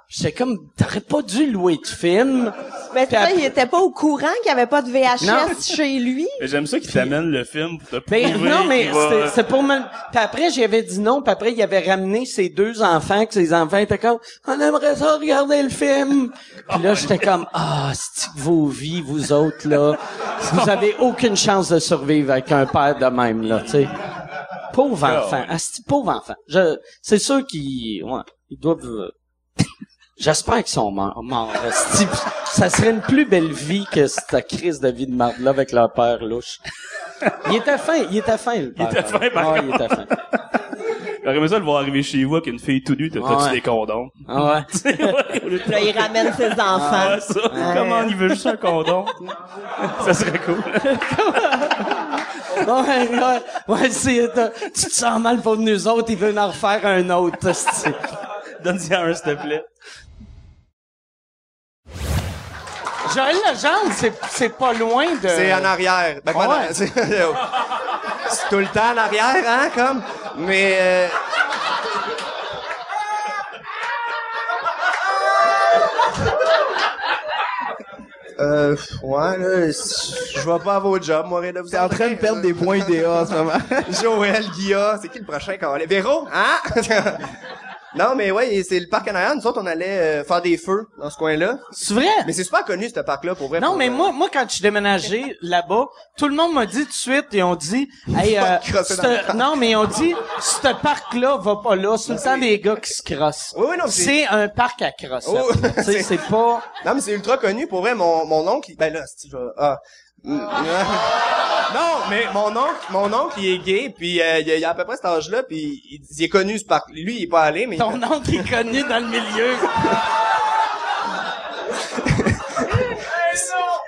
j'étais comme, t'aurais pas dû louer de film. Mais Puis ça, après- il était pas au courant qu'il y avait pas de VHS Non. Chez lui. J'aime ça qu'il t'amène le film pour te Ben, non, mais c'est- c'est pour me... Puis après, j'avais dit non, puis après, il avait ramené ses deux enfants, que ses enfants étaient comme, on aimerait ça regarder le film. Puis là, j'étais comme, ah, c'est que vos vies, vous autres, là, vous avez aucune chance de survivre avec un père de même, là, tu sais. Pauvre Ah, enfant. ouais. Asti, pauvre enfant? Je, c'est sûr qu'ils, ouais, ils doivent, euh, J'espère qu'ils sont morts. morts asti. ça serait une plus belle vie que cette crise de vie de marde-là avec leur père louche. Il était fin, il était fin, le Il père. était fin, par Ouais, il était fin. J'aurais aimé ça le voir arriver chez vous avec une fille tout nue, t'as Ouais. des condoms? Ah ouais. Là, il ramène ses enfants. Ouais, ça. Ouais. Comment il veut juste un condom? ça serait cool. Ouais, ouais, ouais, c'est, t'as- tu te sens mal pour nous autres, ils veulent en refaire un autre. Donne-y un, s'il te plaît. Joël Legendre, c'est, c'est pas loin de... C'est en arrière. Ben, pas Ouais. c'est c'est tout le temps en arrière, hein, comme. Mais. euh, Euh, ouais, là, je vois pas à vos jobs, moi, rien de vous T'es en train de perdre des points IDA en ce moment. Joël, Guilla, c'est qui le prochain qu'on? Véro? Hein? non, mais ouais, c'est le parc en arrière. Nous autres, on allait euh, faire des feux dans ce coin-là. C'est vrai? Mais c'est super connu, ce parc-là, pour vrai. Non, pour, mais moi, moi, quand je suis déménagé là-bas, tout le monde m'a dit tout de suite, ils ont dit, hey, euh, c'te- non, mais ils ont dit, ce parc-là va pas là, c'est le temps des gars qui se crossent. Oui, oui, non, c'est- un parc à crosser. Oh, c'est pas, Non, mais c'est ultra connu. Pour vrai, mon, mon oncle, ben là, ah. Non, mais mon oncle, mon oncle, il est gay, puis euh, il, a, il a à peu près cet âge-là, puis il, il est connu ce parc. Lui, il est pas allé, mais ton oncle est connu dans le milieu.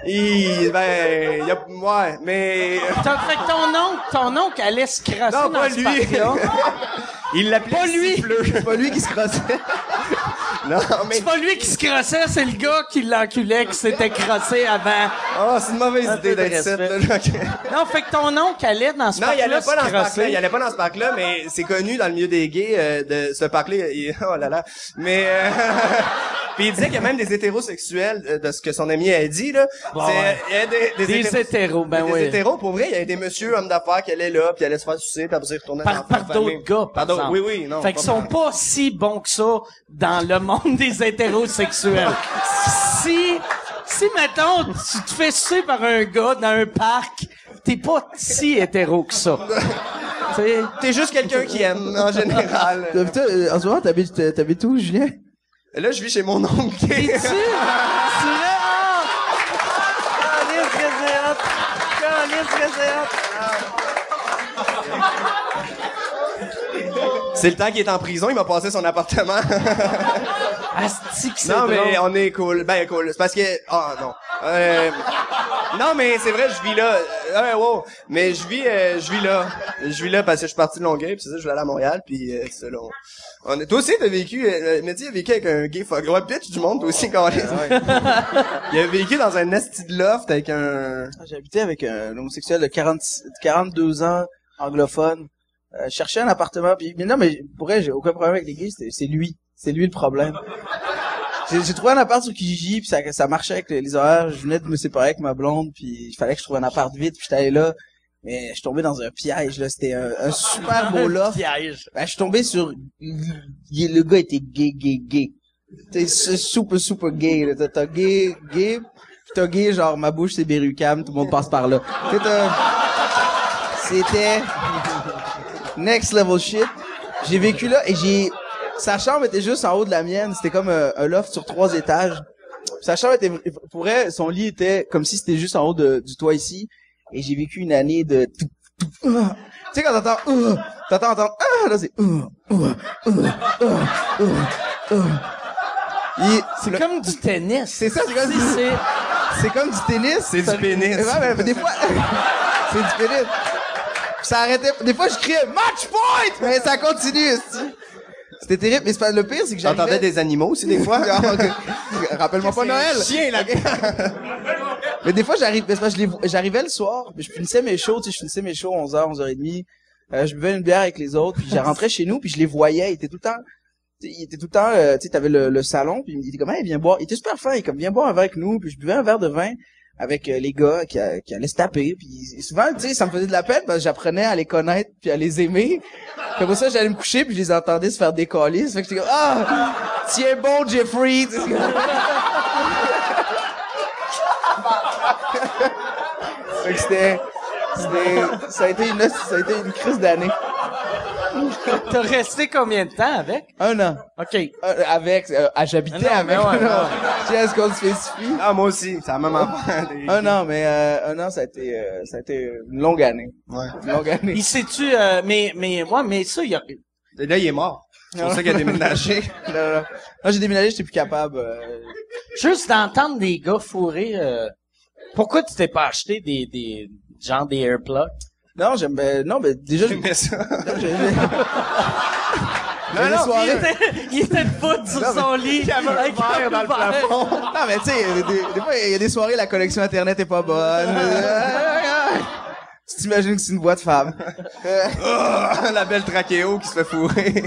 il, ben, il y a, ouais, mais T'as fait que ton oncle, ton oncle allait se crosser non, dans pas ce lui. il l'appelait Pas lui. pas lui qui se crossait. Non, mais C'est pas lui qui se crossait, c'est le gars qui l'enculait, qui s'était crossé avant. oh, c'est une mauvaise Un idée d'être. Non, fait que ton oncle allait dans ce Non, il parc-là allait pas dans ce parc-là. Il allait pas dans ce parc-là, mais c'est connu dans le milieu des gays euh, de ce parc-là. il- Oh là là. Mais euh, puis il disait qu'il y a même des hétérosexuels euh, de ce que son ami a dit là. Bon, ouais. il y a des, Des hétéros, ben des oui. hétéros pour vrai. Il y a des messieurs hommes d'affaires qui allaient là, puis allaient se faire sucer, puis après ils retournaient par, dans par d'autres gars, par Par d'autres- exemple. Oui, oui, non. Fait qu'ils sont pas si bons que ça dans le monde des hétérosexuels. si, si, mettons, tu te fais sucer par un gars dans un parc, t'es pas si hétéro que ça. T'sais, T'es juste quelqu'un qui aime, en général. Euh, euh, en ce moment, t'habites, euh, t'habites où, Julien? Là, je vis chez mon oncle. T'es-tu? Tu vrai? Ah! C'est le temps qu'il est en prison, il m'a passé son appartement. Asti que c'est non, mais drôle. on est cool. Ben, cool. C'est parce que... Ah, non. Euh, non, mais c'est vrai, je vis là. Euh, wow. Mais je vis, euh, je vis là. Je vis là parce que je suis parti de Longueuil, puis c'est ça, je vais aller à Montréal, puis euh, c'est là. On... on est... Toi aussi, t'as vécu... Euh, Mehdi a vécu avec un gay fuck. Ouais, bitch du monde, toi aussi, quand Il a vécu dans un esti de loft avec un... J'ai habité avec un homosexuel de 40, 42 ans, anglophone. Euh, je cherchais un appartement, puis mais non, mais pour vrai, j'ai aucun problème avec les gays, c'est lui. C'est lui le problème. J'ai trouvé un appart sur Kijiji, puis ça, ça marchait avec les, les horaires. Je venais de me séparer avec ma blonde, puis il fallait que je trouve un appart vite, puis j'étais allé là. Mais je suis tombé dans un piège, là. C'était un, un super beau loft. piège. Ben, je suis tombé sur... Le gars était gay, gay, gay. T'es su- super, super gay, là. T'as- T'as gay, gay, pis t'as gay, genre, ma bouche, c'est Berrucam, tout le monde passe par là. C'était... Next level shit. J'ai vécu là, et j'ai... Sa chambre était juste en haut de la mienne. C'était comme un, un loft sur trois étages. Sa chambre était... Pour elle, son lit était comme si c'était juste en haut de- du toit ici. Et j'ai vécu une année de... Tu sais, quand t'entends... euh, T'entends entendre... Ah, là, c'est... euh, euh, euh, euh, euh, euh. C'est comme du tennis. C'est ça, c'est comme c'est, comme du tennis. C'est du pénis. Ouais, mais des fois, c'est du pénis. Ça arrêtait. Des fois, je criais match point, mais ça continue. C'était terrible. Mais pas le pire, c'est que j'arrivais. T'entendais des animaux aussi des fois? Rappelle-moi pas Noël. Chien là. Mais des fois, j'arrive, mais j'arrivais le soir, puis je finissais mes shows, tu sais, je finissais mes shows 11h, 11h30, euh, je buvais une bière avec les autres, puis je rentrais chez nous, puis je les voyais, ils étaient tout le temps, ils étaient tout le temps, euh, tu sais, t'avais le, le salon, puis il était comme, hey, viens boire, il était super fin, il est comme, viens boire un verre avec nous, puis je buvais un verre de vin avec euh, les gars qui, a- qui allaient se taper, puis souvent, tu sais, ça me faisait de la peine, parce que j'apprenais à les connaître, puis à les aimer, pour ça, j'allais me coucher, puis je les entendais se faire décoller, ça fait que j'étais comme, ah, tiens bon, Jeffrey, comme- c'était, ça a été une, ça a été une crise d'année. T'as resté combien de temps avec? Un an. OK. Euh, avec, euh, ah, j'habitais avec. mais ouais, non. ouais. Tu sais, est-ce qu'on se spécifie? Ah, moi aussi. C'est la même affaire. Un an, mais euh, un an, ça a été, euh, ça a été une longue année. Ouais. Une longue année. Il sait-tu, euh, mais, mais, moi, mais ça, il y a, Là, il est mort. C'est pour ça qu'il a déménagé. non. Quand j'ai déménagé, j'étais plus capable. euh, juste d'entendre des gars fourrer, euh, pourquoi tu t'es pas acheté des, des, genre des airplugs? Non, j'aime, ben, non, ben, déjà, J'aimais ça. Non, j'ai- Non, soirées- il était, il était debout sur Non, mais- son lit. Il y avait un avec verre dans le verre. plafond. Non, mais tu sais, des, fois, il y a des soirées, la connexion Internet est pas bonne. tu t'imagines que c'est une voix de femme. Ah, la belle trachéo qui se fait fourrer.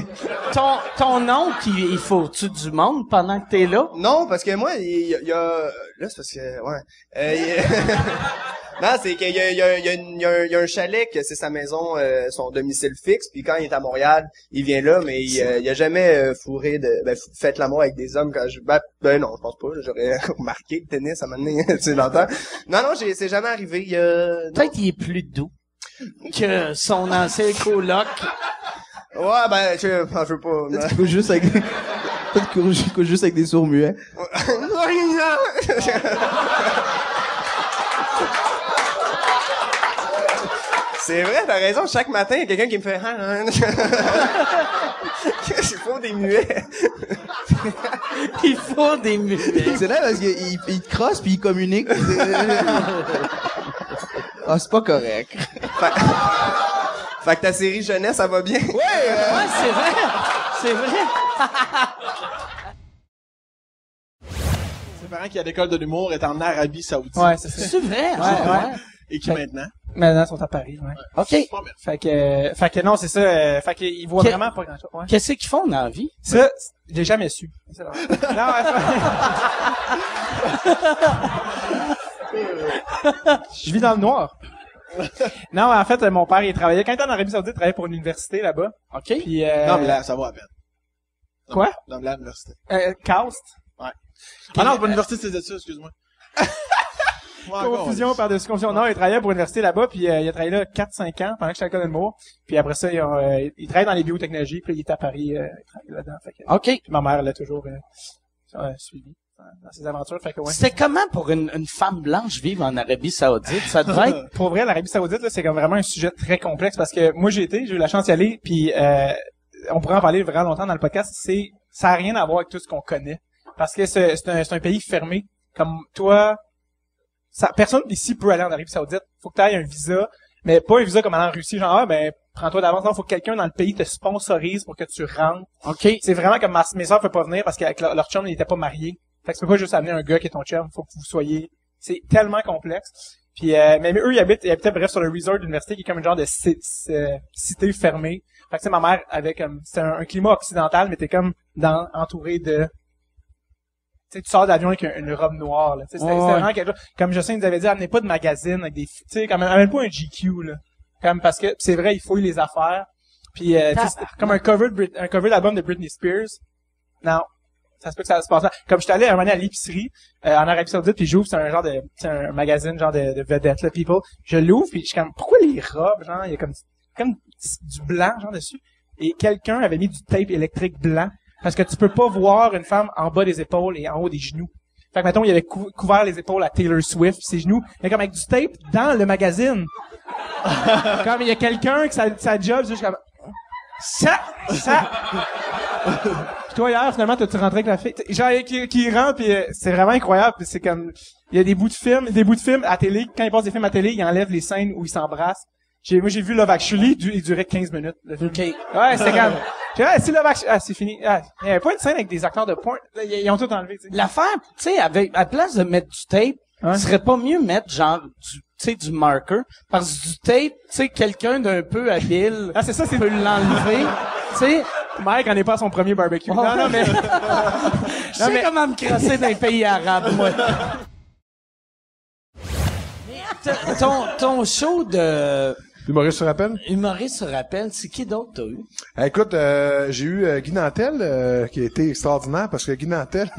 Ton, ton oncle, il, il faut-tu du monde pendant que t'es là? Non, parce que moi, il y, a- il y a... Là, c'est parce que... Ouais. Euh, non, c'est qu'il y a, il y, a, il y, a une- il y a un, il y a un chalet que c'est sa maison, euh, son domicile fixe. Puis quand il est à Montréal, il vient là, mais il, euh, il a jamais euh, fourré de... Ben, f- fait l'amour avec des hommes quand je... Ben, ben non, je pense pas. J'aurais remarqué le tennis à un moment donné, tu longtemps. Non, non, j'ai- c'est jamais arrivé. Il y a... Peut-être qu'il est plus doux que son ancien coloc. Ouais, ben, je, je veux pas... Peut-être qu'il couche juste avec, peut-être qu'il couche- couche juste avec des sourds muets. C'est vrai, t'as raison. Chaque matin, il y a quelqu'un qui me fait... Il faut des muets. Il faut des muets. C'est là parce qu'il il, il te crosse puis il communique. ah, c'est pas correct. Fait, fait que ta série jeunesse, ça va bien? Ouais, Ouais, c'est vrai. C'est vrai. Ses parents qui à l'école de l'humour est en Arabie Saoudite. Ouais, c'est vrai. Ouais, ouais. Et qui Fait- maintenant? Maintenant, ils sont à Paris, ouais. OK. Fait que, euh, fait que non, c'est ça. euh, fait qu'ils voient Que- vraiment pas grand chose. Ouais. Qu'est-ce qu'ils font dans la vie? Ça, je l'ai jamais su. C'est non, ouais, je vis dans le noir. Non, en fait, euh, mon père, il travaillait, quand il était en Arabie Saoudite, il travaillait pour une université là-bas. OK. Puis, euh, Non, mais là, ça va à peine. Quoi? Dans la l'université. Euh, Cast. Ouais. Ah non, c'est pas l'université, c'est études, excuse-moi. Confusion par-dessus confusion. Non, il travaillait pour une université là-bas, puis euh, il a travaillé là 4-5 ans pendant que j'étais à l'école de l'humour. Puis après ça, il, a, euh, il travaille dans les biotechnologies, puis il est à Paris, euh, il travaille là-dedans. Fait que- OK. Puis ma mère l'a toujours euh, euh, suivi dans- dans ses aventures. Fait que ouais. C'était comment pour une, une femme blanche vivre en Arabie Saoudite? Ça devait être... Pour vrai, l'Arabie Saoudite, là, c'est comme vraiment un sujet très complexe parce que moi j'ai été, j'ai eu la chance d'y aller, puis euh, on pourrait en parler vraiment longtemps dans le podcast. C'est ça a rien à voir avec tout ce qu'on connaît parce que c'est c'est un, c'est un pays fermé. Comme toi, ça, personne ici peut aller en Arabie Saoudite. Faut que tu aies un visa, mais pas un visa comme aller en Russie, genre ah, ben prends-toi d'avance. Non, faut que quelqu'un dans le pays te sponsorise pour que tu rentres. OK. C'est vraiment comme ma, mes soeurs peuvent pas venir parce qu'avec leur, leur chum, ils étaient pas mariés. Fait que tu peux pas juste amener un gars qui est ton chum. Faut que vous soyez. C'est tellement complexe. Puis, euh, mais eux, ils habitent, ils habitaient bref sur le resort de l'université qui est comme une genre de euh, cité fermée. Fait que ma mère avait comme, c'était un, un climat occidental, mais t'es comme dans, entouré de, tu sais, tu sors d'avion avec un- une robe noire, là. Tu sais, C'était Ouais, vraiment quelque chose, comme Justin nous avait dit, amenez pas de magazine avec des, tu sais, comme, amène pas un GQ, là. Comme, parce que c'est vrai, il fouille les affaires. Puis, euh, tu sais, c'était comme un cover, de Brit- un cover d'album de Britney Spears. Non. Ça se peut que ça se passe là. Comme j'étais allé un moment donné à l'épicerie, euh, en Arabie Saoudite, puis j'ouvre, c'est un genre de, c'est un magazine genre de, de vedettes, là, people. Je l'ouvre, puis je suis comme, pourquoi les robes, genre, il y a comme, comme du blanc, genre, dessus? Et quelqu'un avait mis du tape électrique blanc, parce que tu peux pas voir une femme en bas des épaules et en haut des genoux. Fait que, mettons, il avait cou- couvert les épaules à Taylor Swift, ses genoux, mais comme avec du tape dans le magazine. comme il y a quelqu'un que sa, sa job, juste comme, ça, ça, Puis toi, hier, finalement, t'as-tu rentré avec la fille? Genre, qui, qui rentre, puis euh, c'est vraiment incroyable. Puis c'est comme... Il y a des bouts de films, des bouts de films à télé. Quand ils passent des films à télé, ils enlèvent les scènes où ils s'embrassent. J'ai, moi, j'ai vu Love Actually, du- il durait 15 minutes. le film. Ouais, c'est comme... J'ai dit, ah, c'est Love Actually. Ah, c'est fini. Ah, il y avait pas une scène avec des acteurs de porn. Là, Ils, ils ont tout enlevé, tu sais. L'affaire, tu sais, avec, à la place de mettre du tape, ce serait pas mieux mettre genre du, tu sais, du marker. Parce que du tape, tu sais, quelqu'un d'un peu habile. Ah, c'est ça, c'est... peut l'enlever. tu sais. Mike en est pas à son premier barbecue. Non, non, mais... Je sais mais- comment me crasser dans les pays arabes, moi. Ton, ton show de Humoriste se rappelle? humoriste se rappelle, c'est qui d'autre t'as eu? Eh, Écoute, euh, j'ai eu euh, Guy Nantel, euh, qui a été extraordinaire parce que Guy Nantel,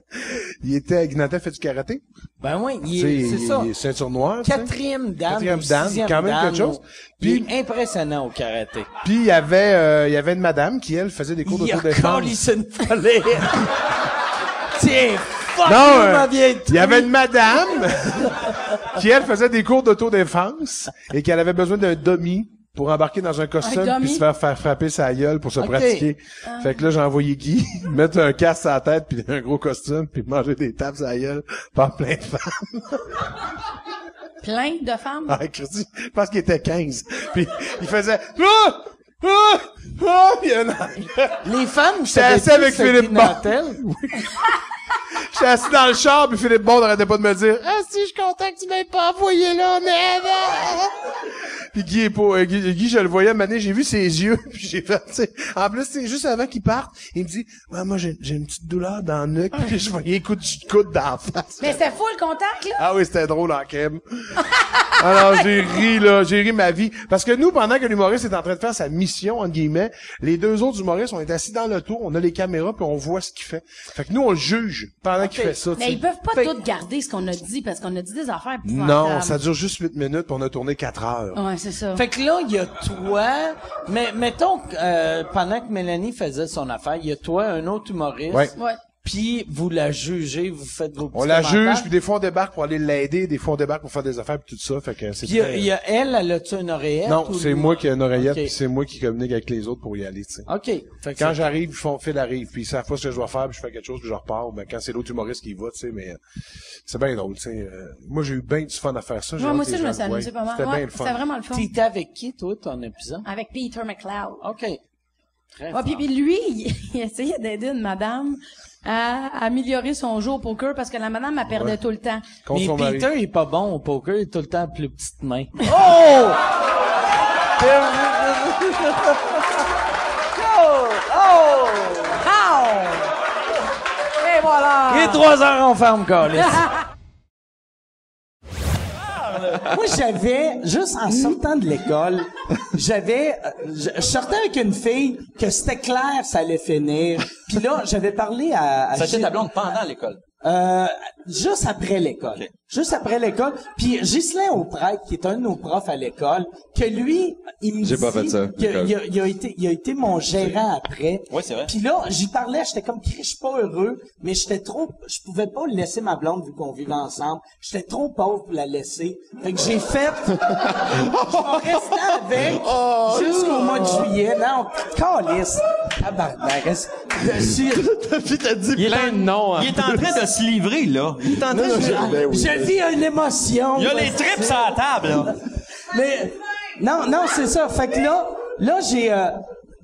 il était, Guy Nantel fait du karaté. Ben oui, il c'est ça. il est ceinture noire. Quatrième dan. Quatrième sixième quand même quelque chose. Puis- il est impressionnant au karaté. Puis il y avait, euh, il y avait une madame qui elle faisait des cours Il a d'autodéfense. une folie. Tiens, fuck Non, euh, il y avait une madame qui elle faisait des cours d'autodéfense et qu'elle avait besoin d'un dummy pour embarquer dans un costume puis se faire, faire frapper sa gueule pour se pratiquer. Ah. Fait que là, j'ai envoyé Guy mettre un casque à la tête puis un gros costume puis manger des tapes à gueule par plein de femmes. Plein de femmes? Ah, Christy, je pense qu'il était 15. Puis il faisait ah! Ah! Ah! Puis Les femmes, J'étais assis avec Philippe Guy Bond. J'étais assis dans le char, puis Philippe Bond n'arrêtait pas de me dire Ah si, je suis content que tu m'aies pas envoyé là, mais Puis Guy est pas, euh, Guy, Guy, je le voyais, mané, j'ai vu ses yeux, puis j'ai fait, en plus, c'est juste avant qu'il parte, il me dit, ouais, moi, j'ai, j'ai une petite douleur dans le nuque, puis je voyais coup de coude dans la face. Mais c'était full contact, là? Ah oui, c'était drôle en crème. Alors, j'ai ri, là, j'ai ri ma vie. Parce que nous, pendant que l'humoriste est en train de faire sa mission, entre guillemets, les deux autres humoristes, on est assis dans le tour, on a les caméras, puis on voit ce qu'il fait. Fait que nous, on le juge pendant qu'il fait ça, tu Mais ils peuvent pas tout garder ce qu'on a dit parce qu'on a dit des affaires. Non, ça dure juste 8 minutes, puis on a tourné 4 heures. Ouais, c'est ça. Fait que là, il y a toi, mais mettons que, euh, pendant que Mélanie faisait son affaire, il y a toi, un autre humoriste. Ouais. Puis vous la jugez, vous faites vos petits On la juge, puis des fois on débarque pour aller l'aider, des fois on débarque pour faire des affaires, puis tout ça. Fait que c'est Puis il y a- très- il y, a elle, elle a-tu une oreillette? Non, ou c'est lui? moi qui ai une oreillette, Ok. puis c'est moi qui communique avec les autres pour y aller, tu sais. OK. Fait que Quand c'est- j'arrive, ils font fil arrive, puis ils savent pas ce que je dois faire, puis je fais quelque chose, puis je repars. Ben, quand c'est l'autre humoriste qui y va, tu sais, mais euh, c'est bien drôle, tu sais. euh, moi, j'ai eu bien du fun à faire ça. j'ai Ouais, hâte moi que aussi, les je me gens suis le amusée voient. pas mal. C'était Ouais, bien le fun. C'était vraiment le fun. T'étais avec qui, toi, ton épisode? Avec Peter McLeod. OK. Très Ouais, puis, puis lui, il, il essayait d'aider une madame à améliorer son jeu au poker parce que la madame, elle perdait Ouais. tout le temps. Mais Peter il est pas bon au poker, il est tout le temps plus petite main. Oh! Oh! Pow! Et voilà! Il est trois heures, on ferme, câlisse. Moi, j'avais, juste en sortant de l'école, j'avais, je, je sortais avec une fille que c'était clair, ça allait finir. Puis là, j'avais parlé à... à Gilles- ta blonde pendant l'école. Euh, juste après l'école. Juste après l'école. Puis Ghislain Auprêtre, qui est un de nos profs à l'école, que lui, il me J'ai dit pas fait ça, que il a, il a été, il a été mon gérant après. Oui, c'est vrai. Puis là, j'y parlais, j'étais comme, je suis pas heureux, mais j'étais trop, je pouvais pas laisser ma blonde vu qu'on vivait ensemble. J'étais trop pauvre pour la laisser. Fait que j'ai fait, je vais rester avec jusqu'au mois de juillet. Non, calice. Tabarnak. Je suis, Il est plein en- de noms, hein. Il est en train de se livrer, là. Il est en train de je, je vis une émotion. Il y a les trips sur la table, là. Mais non, non, c'est ça. Fait que là, là j'ai euh,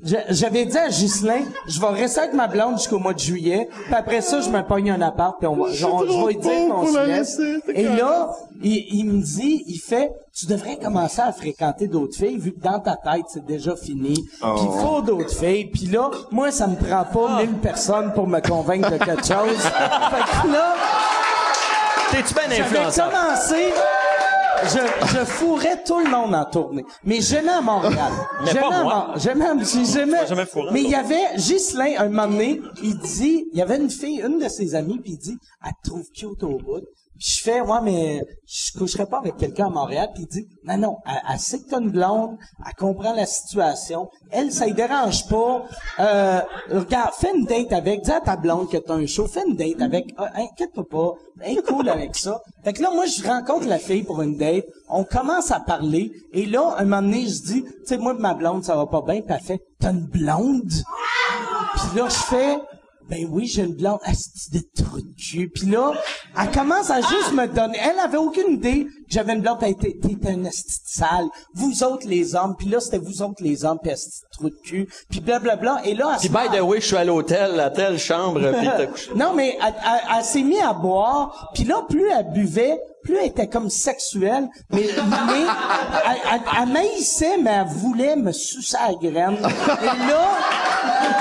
j'avais dit à Ghislain, je vais rester avec ma blonde jusqu'au mois de juillet, puis après ça, je me pogne un appart, puis on va, genre, je vais lui dire qu'on se laisse. Et là, il, il me dit, il fait, tu devrais commencer à fréquenter d'autres filles, vu que dans ta tête, c'est déjà fini. Oh. Puis il faut d'autres filles. Puis là, moi, ça me prend pas mille personnes pour me convaincre de quelque chose. fait que là... T'es-tu bien J'avais influençable? commencé, je, je fourrais tout le monde en tournée. Mais j'aimais à Montréal. Mais J'aimais pas moi. J'aimais, jamais fourré, Mais il y avait Ghislain, un moment donné, il dit, il y avait une fille, une de ses amies, puis il dit, elle te trouve cute au bout. Je fais, ouais, mais je coucherais pas avec quelqu'un à Montréal. Puis il dit, non, non, elle, elle sait que t'as une blonde, elle comprend la situation. Elle, ça ne dérange pas. Euh, regarde, fais une date avec, dis à ta blonde que t'as un show, fais une date avec, Ah, inquiète-toi pas, elle est cool avec ça. Fait que là, moi, je rencontre la fille pour une date, on commence à parler, et là, un moment donné, je dis, tu sais, moi, ma blonde, ça va pas bien, puis elle fait, t'as une blonde? Puis là, je fais, ben oui, j'ai une blonde, asti de trou de. Puis là, elle commence à juste me donner, elle avait aucune idée j'avais une blonde, elle était, t'es un asti de sale. Vous autres les hommes, puis là, c'était vous autres les hommes, puis asti de trou de cul. Puis blablabla. Et là, elle Puis by the way, je suis à l'hôtel, à telle chambre, puis t'as couché. non, mais elle, elle- elle s'est mise à boire, puis là, plus elle buvait, plus elle était comme sexuelle, mais, mais elle, elle, elle maïssait, mais elle voulait me sucer à la graine. Et là,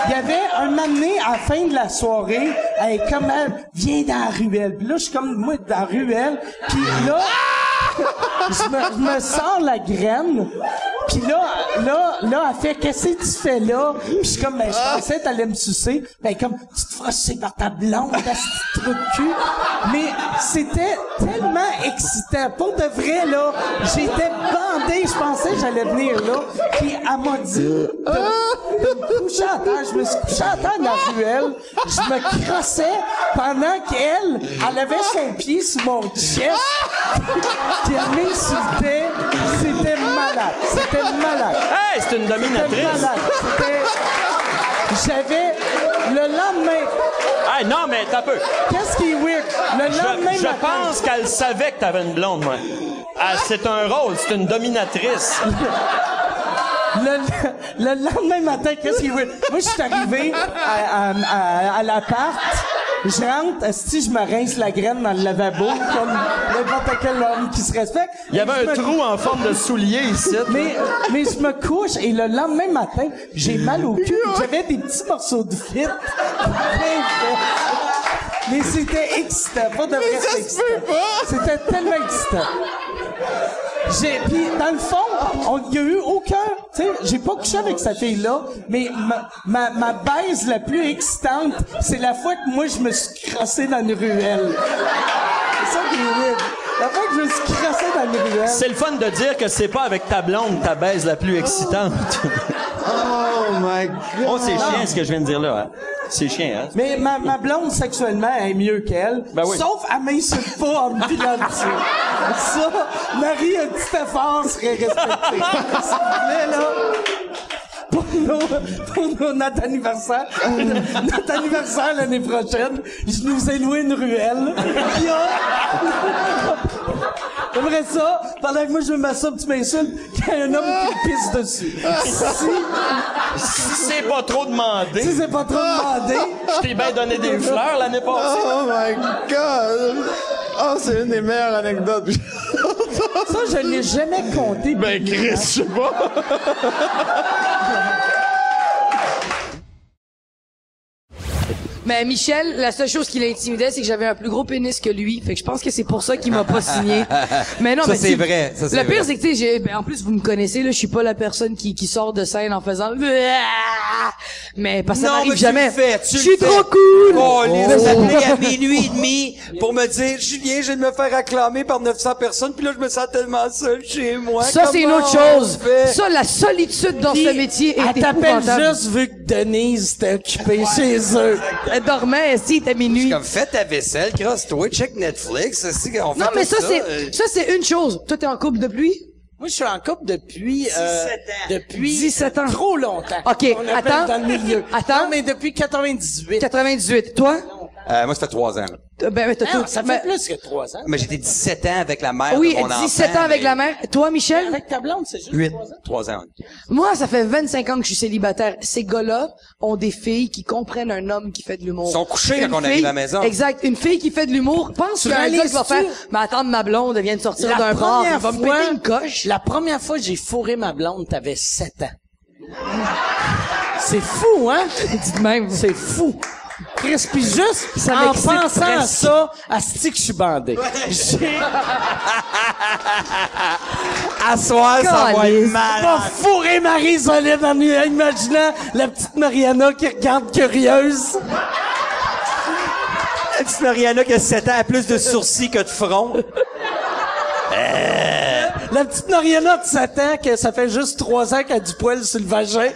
il y avait un moment donné, à la fin de la soirée, elle est comme elle, viens dans la ruelle. Puis là, je suis comme, moi, dans la ruelle, puis là, je me, sors la graine, puis là, là, là, elle fait, qu'est-ce que tu fais là? Puis je suis comme, ben, je pensais que t'allais me sucer. Ben, comme, tu te sucer par ta blonde, à ce truc de cul. Mais c'était tellement excitant. Pour de vrai, là, j'étais bandé, je pensais que j'allais venir là. Puis elle m'a dit de, de me coucher à terre. Je me suis couché à terre dans la ruelle. Je me crossais pendant qu'elle, elle avait son pied sur mon chest. Puis elle m'insultait. Malade. C'était malade. Hey, c'est une dominatrice. C'était. J'avais... Le lendemain... Hey, non, mais t'as peu. Qu'est-ce qui est weird? Le Je, lendemain je matin... pense qu'elle savait que t'avais une blonde, moi. Ah, c'est un rôle, c'est une dominatrice. Le, le lendemain matin, qu'est-ce qui est weird? Moi, je suis arrivé à, à, à, à l'appart. Je rentre, si je me rince la graine dans le lavabo, comme n'importe quel homme qui se respecte. Il y avait un trou en forme de soulier ici. Mais, mais je me couche et le lendemain matin, j'ai mal au cul. J'avais des petits morceaux de fit. Mais c'était excitant. Pas de vrai. C'était tellement excitant. J'ai, puis dans le fond, on- il y a eu aucun, tu sais, j'ai pas couché avec cette fille-là, mais ma, ma, ma la plus excitante, c'est la fois que moi je me suis crassé dans une ruelle. C'est ça qui est weird. La fois que je me suis crassé dans une ruelle. C'est le fun de dire que c'est pas avec ta blonde ta baise la plus excitante. Oh my god. Oh, c'est chiant ce que je viens de dire là. Hein? C'est chiant, hein? Mais ma, ma blonde, sexuellement, elle est mieux qu'elle. Ben oui. Sauf, elle m'insulte pas en me pilant dessus. Ça, Marie, un petit effort serait respecté. S'il vous plaît, là. Pour, nos- pour nos- notre anniversaire, notre anniversaire l'année prochaine, je nous ai loué une ruelle. Puis, euh, J'aimerais ça, pendant que moi je me masturbe, tu m'insultes, qu'il y a un homme qui pisse dessus. Si, Si c'est pas trop demandé. si c'est pas trop demandé, Je t'ai bien donné des fleurs l'année passée. Oh my god! Oh, c'est une des meilleures anecdotes. Ça, je l'ai jamais compté. Ben, Chris, je sais pas. Mais Michel, la seule chose qui l'intimidait, c'est que j'avais un plus gros pénis que lui. Fait que je pense que c'est pour ça qu'il m'a pas signé. Mais non, Ça, mais c'est vrai, ça, c'est Le pire, c'est que, tu sais, j'ai- ben, en plus, vous me connaissez, là, je suis pas la personne qui, qui sort de scène en faisant mais parce que ça non, m'arrive mais jamais. Je suis trop cool! Oh, les Oh. appelés à minuit et demi pour me dire, Julien, je viens de me faire acclamer par 900 personnes, puis là, je me sens tellement seul chez moi. Ça, c'est une autre chose. Ça, la solitude dans ce métier est Elle t'appelle juste vu que Denise était occupée chez eux. Elle dormait, si, était minuit. Comme, fais ta vaisselle, crosse-toi, check Netflix, c'est qu'on fait Non, mais tout ça, c'est, euh? ça, c'est une chose. Toi, t'es en couple depuis? Moi, je suis en couple depuis... euh, Depuis... 17 ans. Trop longtemps. OK, On appelle attends. dans le milieu. Attends. Non, mais depuis 98. 98. Toi? Euh, moi, ça fait trois ans, là. Euh, Ben, mais t'as Non, tout- ça fait mais- plus que trois ans. Mais j'étais 17 ans avec la mère Oui, de mon 17 enfant, ans avec mais- la mère. Toi, Michel? Avec ta blonde, c'est juste Huit. trois ans. Trois ans. Moi, ça fait 25 ans que je suis célibataire. Ces gars-là ont des filles qui comprennent un homme qui fait de l'humour. Ils sont couchés Une quand on arrive à la maison. Exact. Une fille qui fait de l'humour pense Tu qu'un gars qui va réalises-tu? faire, mais attends, ma blonde, elle vient de sortir La d'un bar, elle première va me fois- péter une coche. La première fois que j'ai fourré ma blonde, t'avais 7 ans. C'est fou, hein? De même. C'est fou. Chris, puis juste Ça en pensant à ça, à que je suis bandé. J'ai À soir, ça va être mal. pas fourré Marie Solide en imaginant la petite Mariana qui regarde curieuse. La petite Mariana qui a 7 ans a plus de sourcils que de front. La petite Mariana de 7 ans, que ça fait juste 3 ans qu'elle a du poil sur le vagin.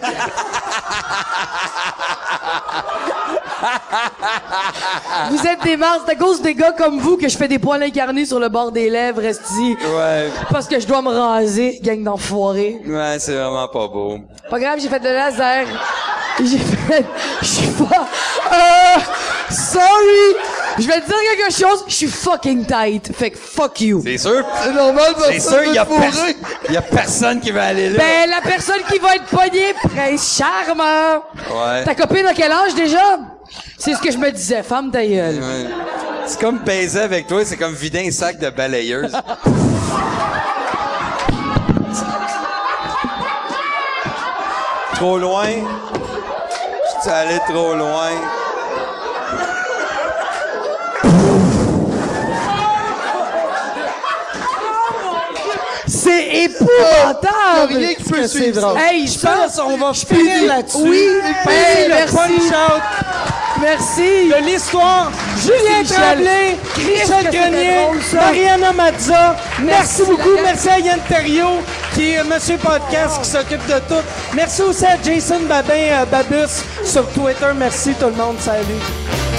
Vous êtes des marres, c'est à cause des gars comme vous que je fais des poils incarnés sur le bord des lèvres, esti. Ouais. Parce que je dois me raser, gang d'enfoirés. Ouais, c'est vraiment pas beau. Pas grave, j'ai fait le laser. J'ai fait, je suis pas, euh, sorry. Je vais te dire quelque chose, je suis fucking tight. Fait que fuck you. C'est sûr? C'est normal, C'est sûr, il y a, pers- y a personne qui va aller là. Ben, la personne qui va être poignée, Prince Charmant. Ouais. Ta copine a quel âge déjà? C'est ce que je me disais, femme ta gueule. Ouais. C'est comme baiser avec toi, c'est comme vider un sac de balayeuse. trop loin. Je suis allé trop loin. C'est épouvantable! Rien qui peut suivre. Hey, je pense qu'on va finir là-dessus. oui, Hey, le merci. Merci. De l'histoire, Julien. Tremblay, Michel Grenier. Mariana Mazza. Merci, Merci, beaucoup. Merci à Yann Terriot, qui est Monsieur Podcast, qui s'occupe de tout. Merci aussi à Jason Babin, euh, Babus, sur Twitter. Merci tout le monde. Salut.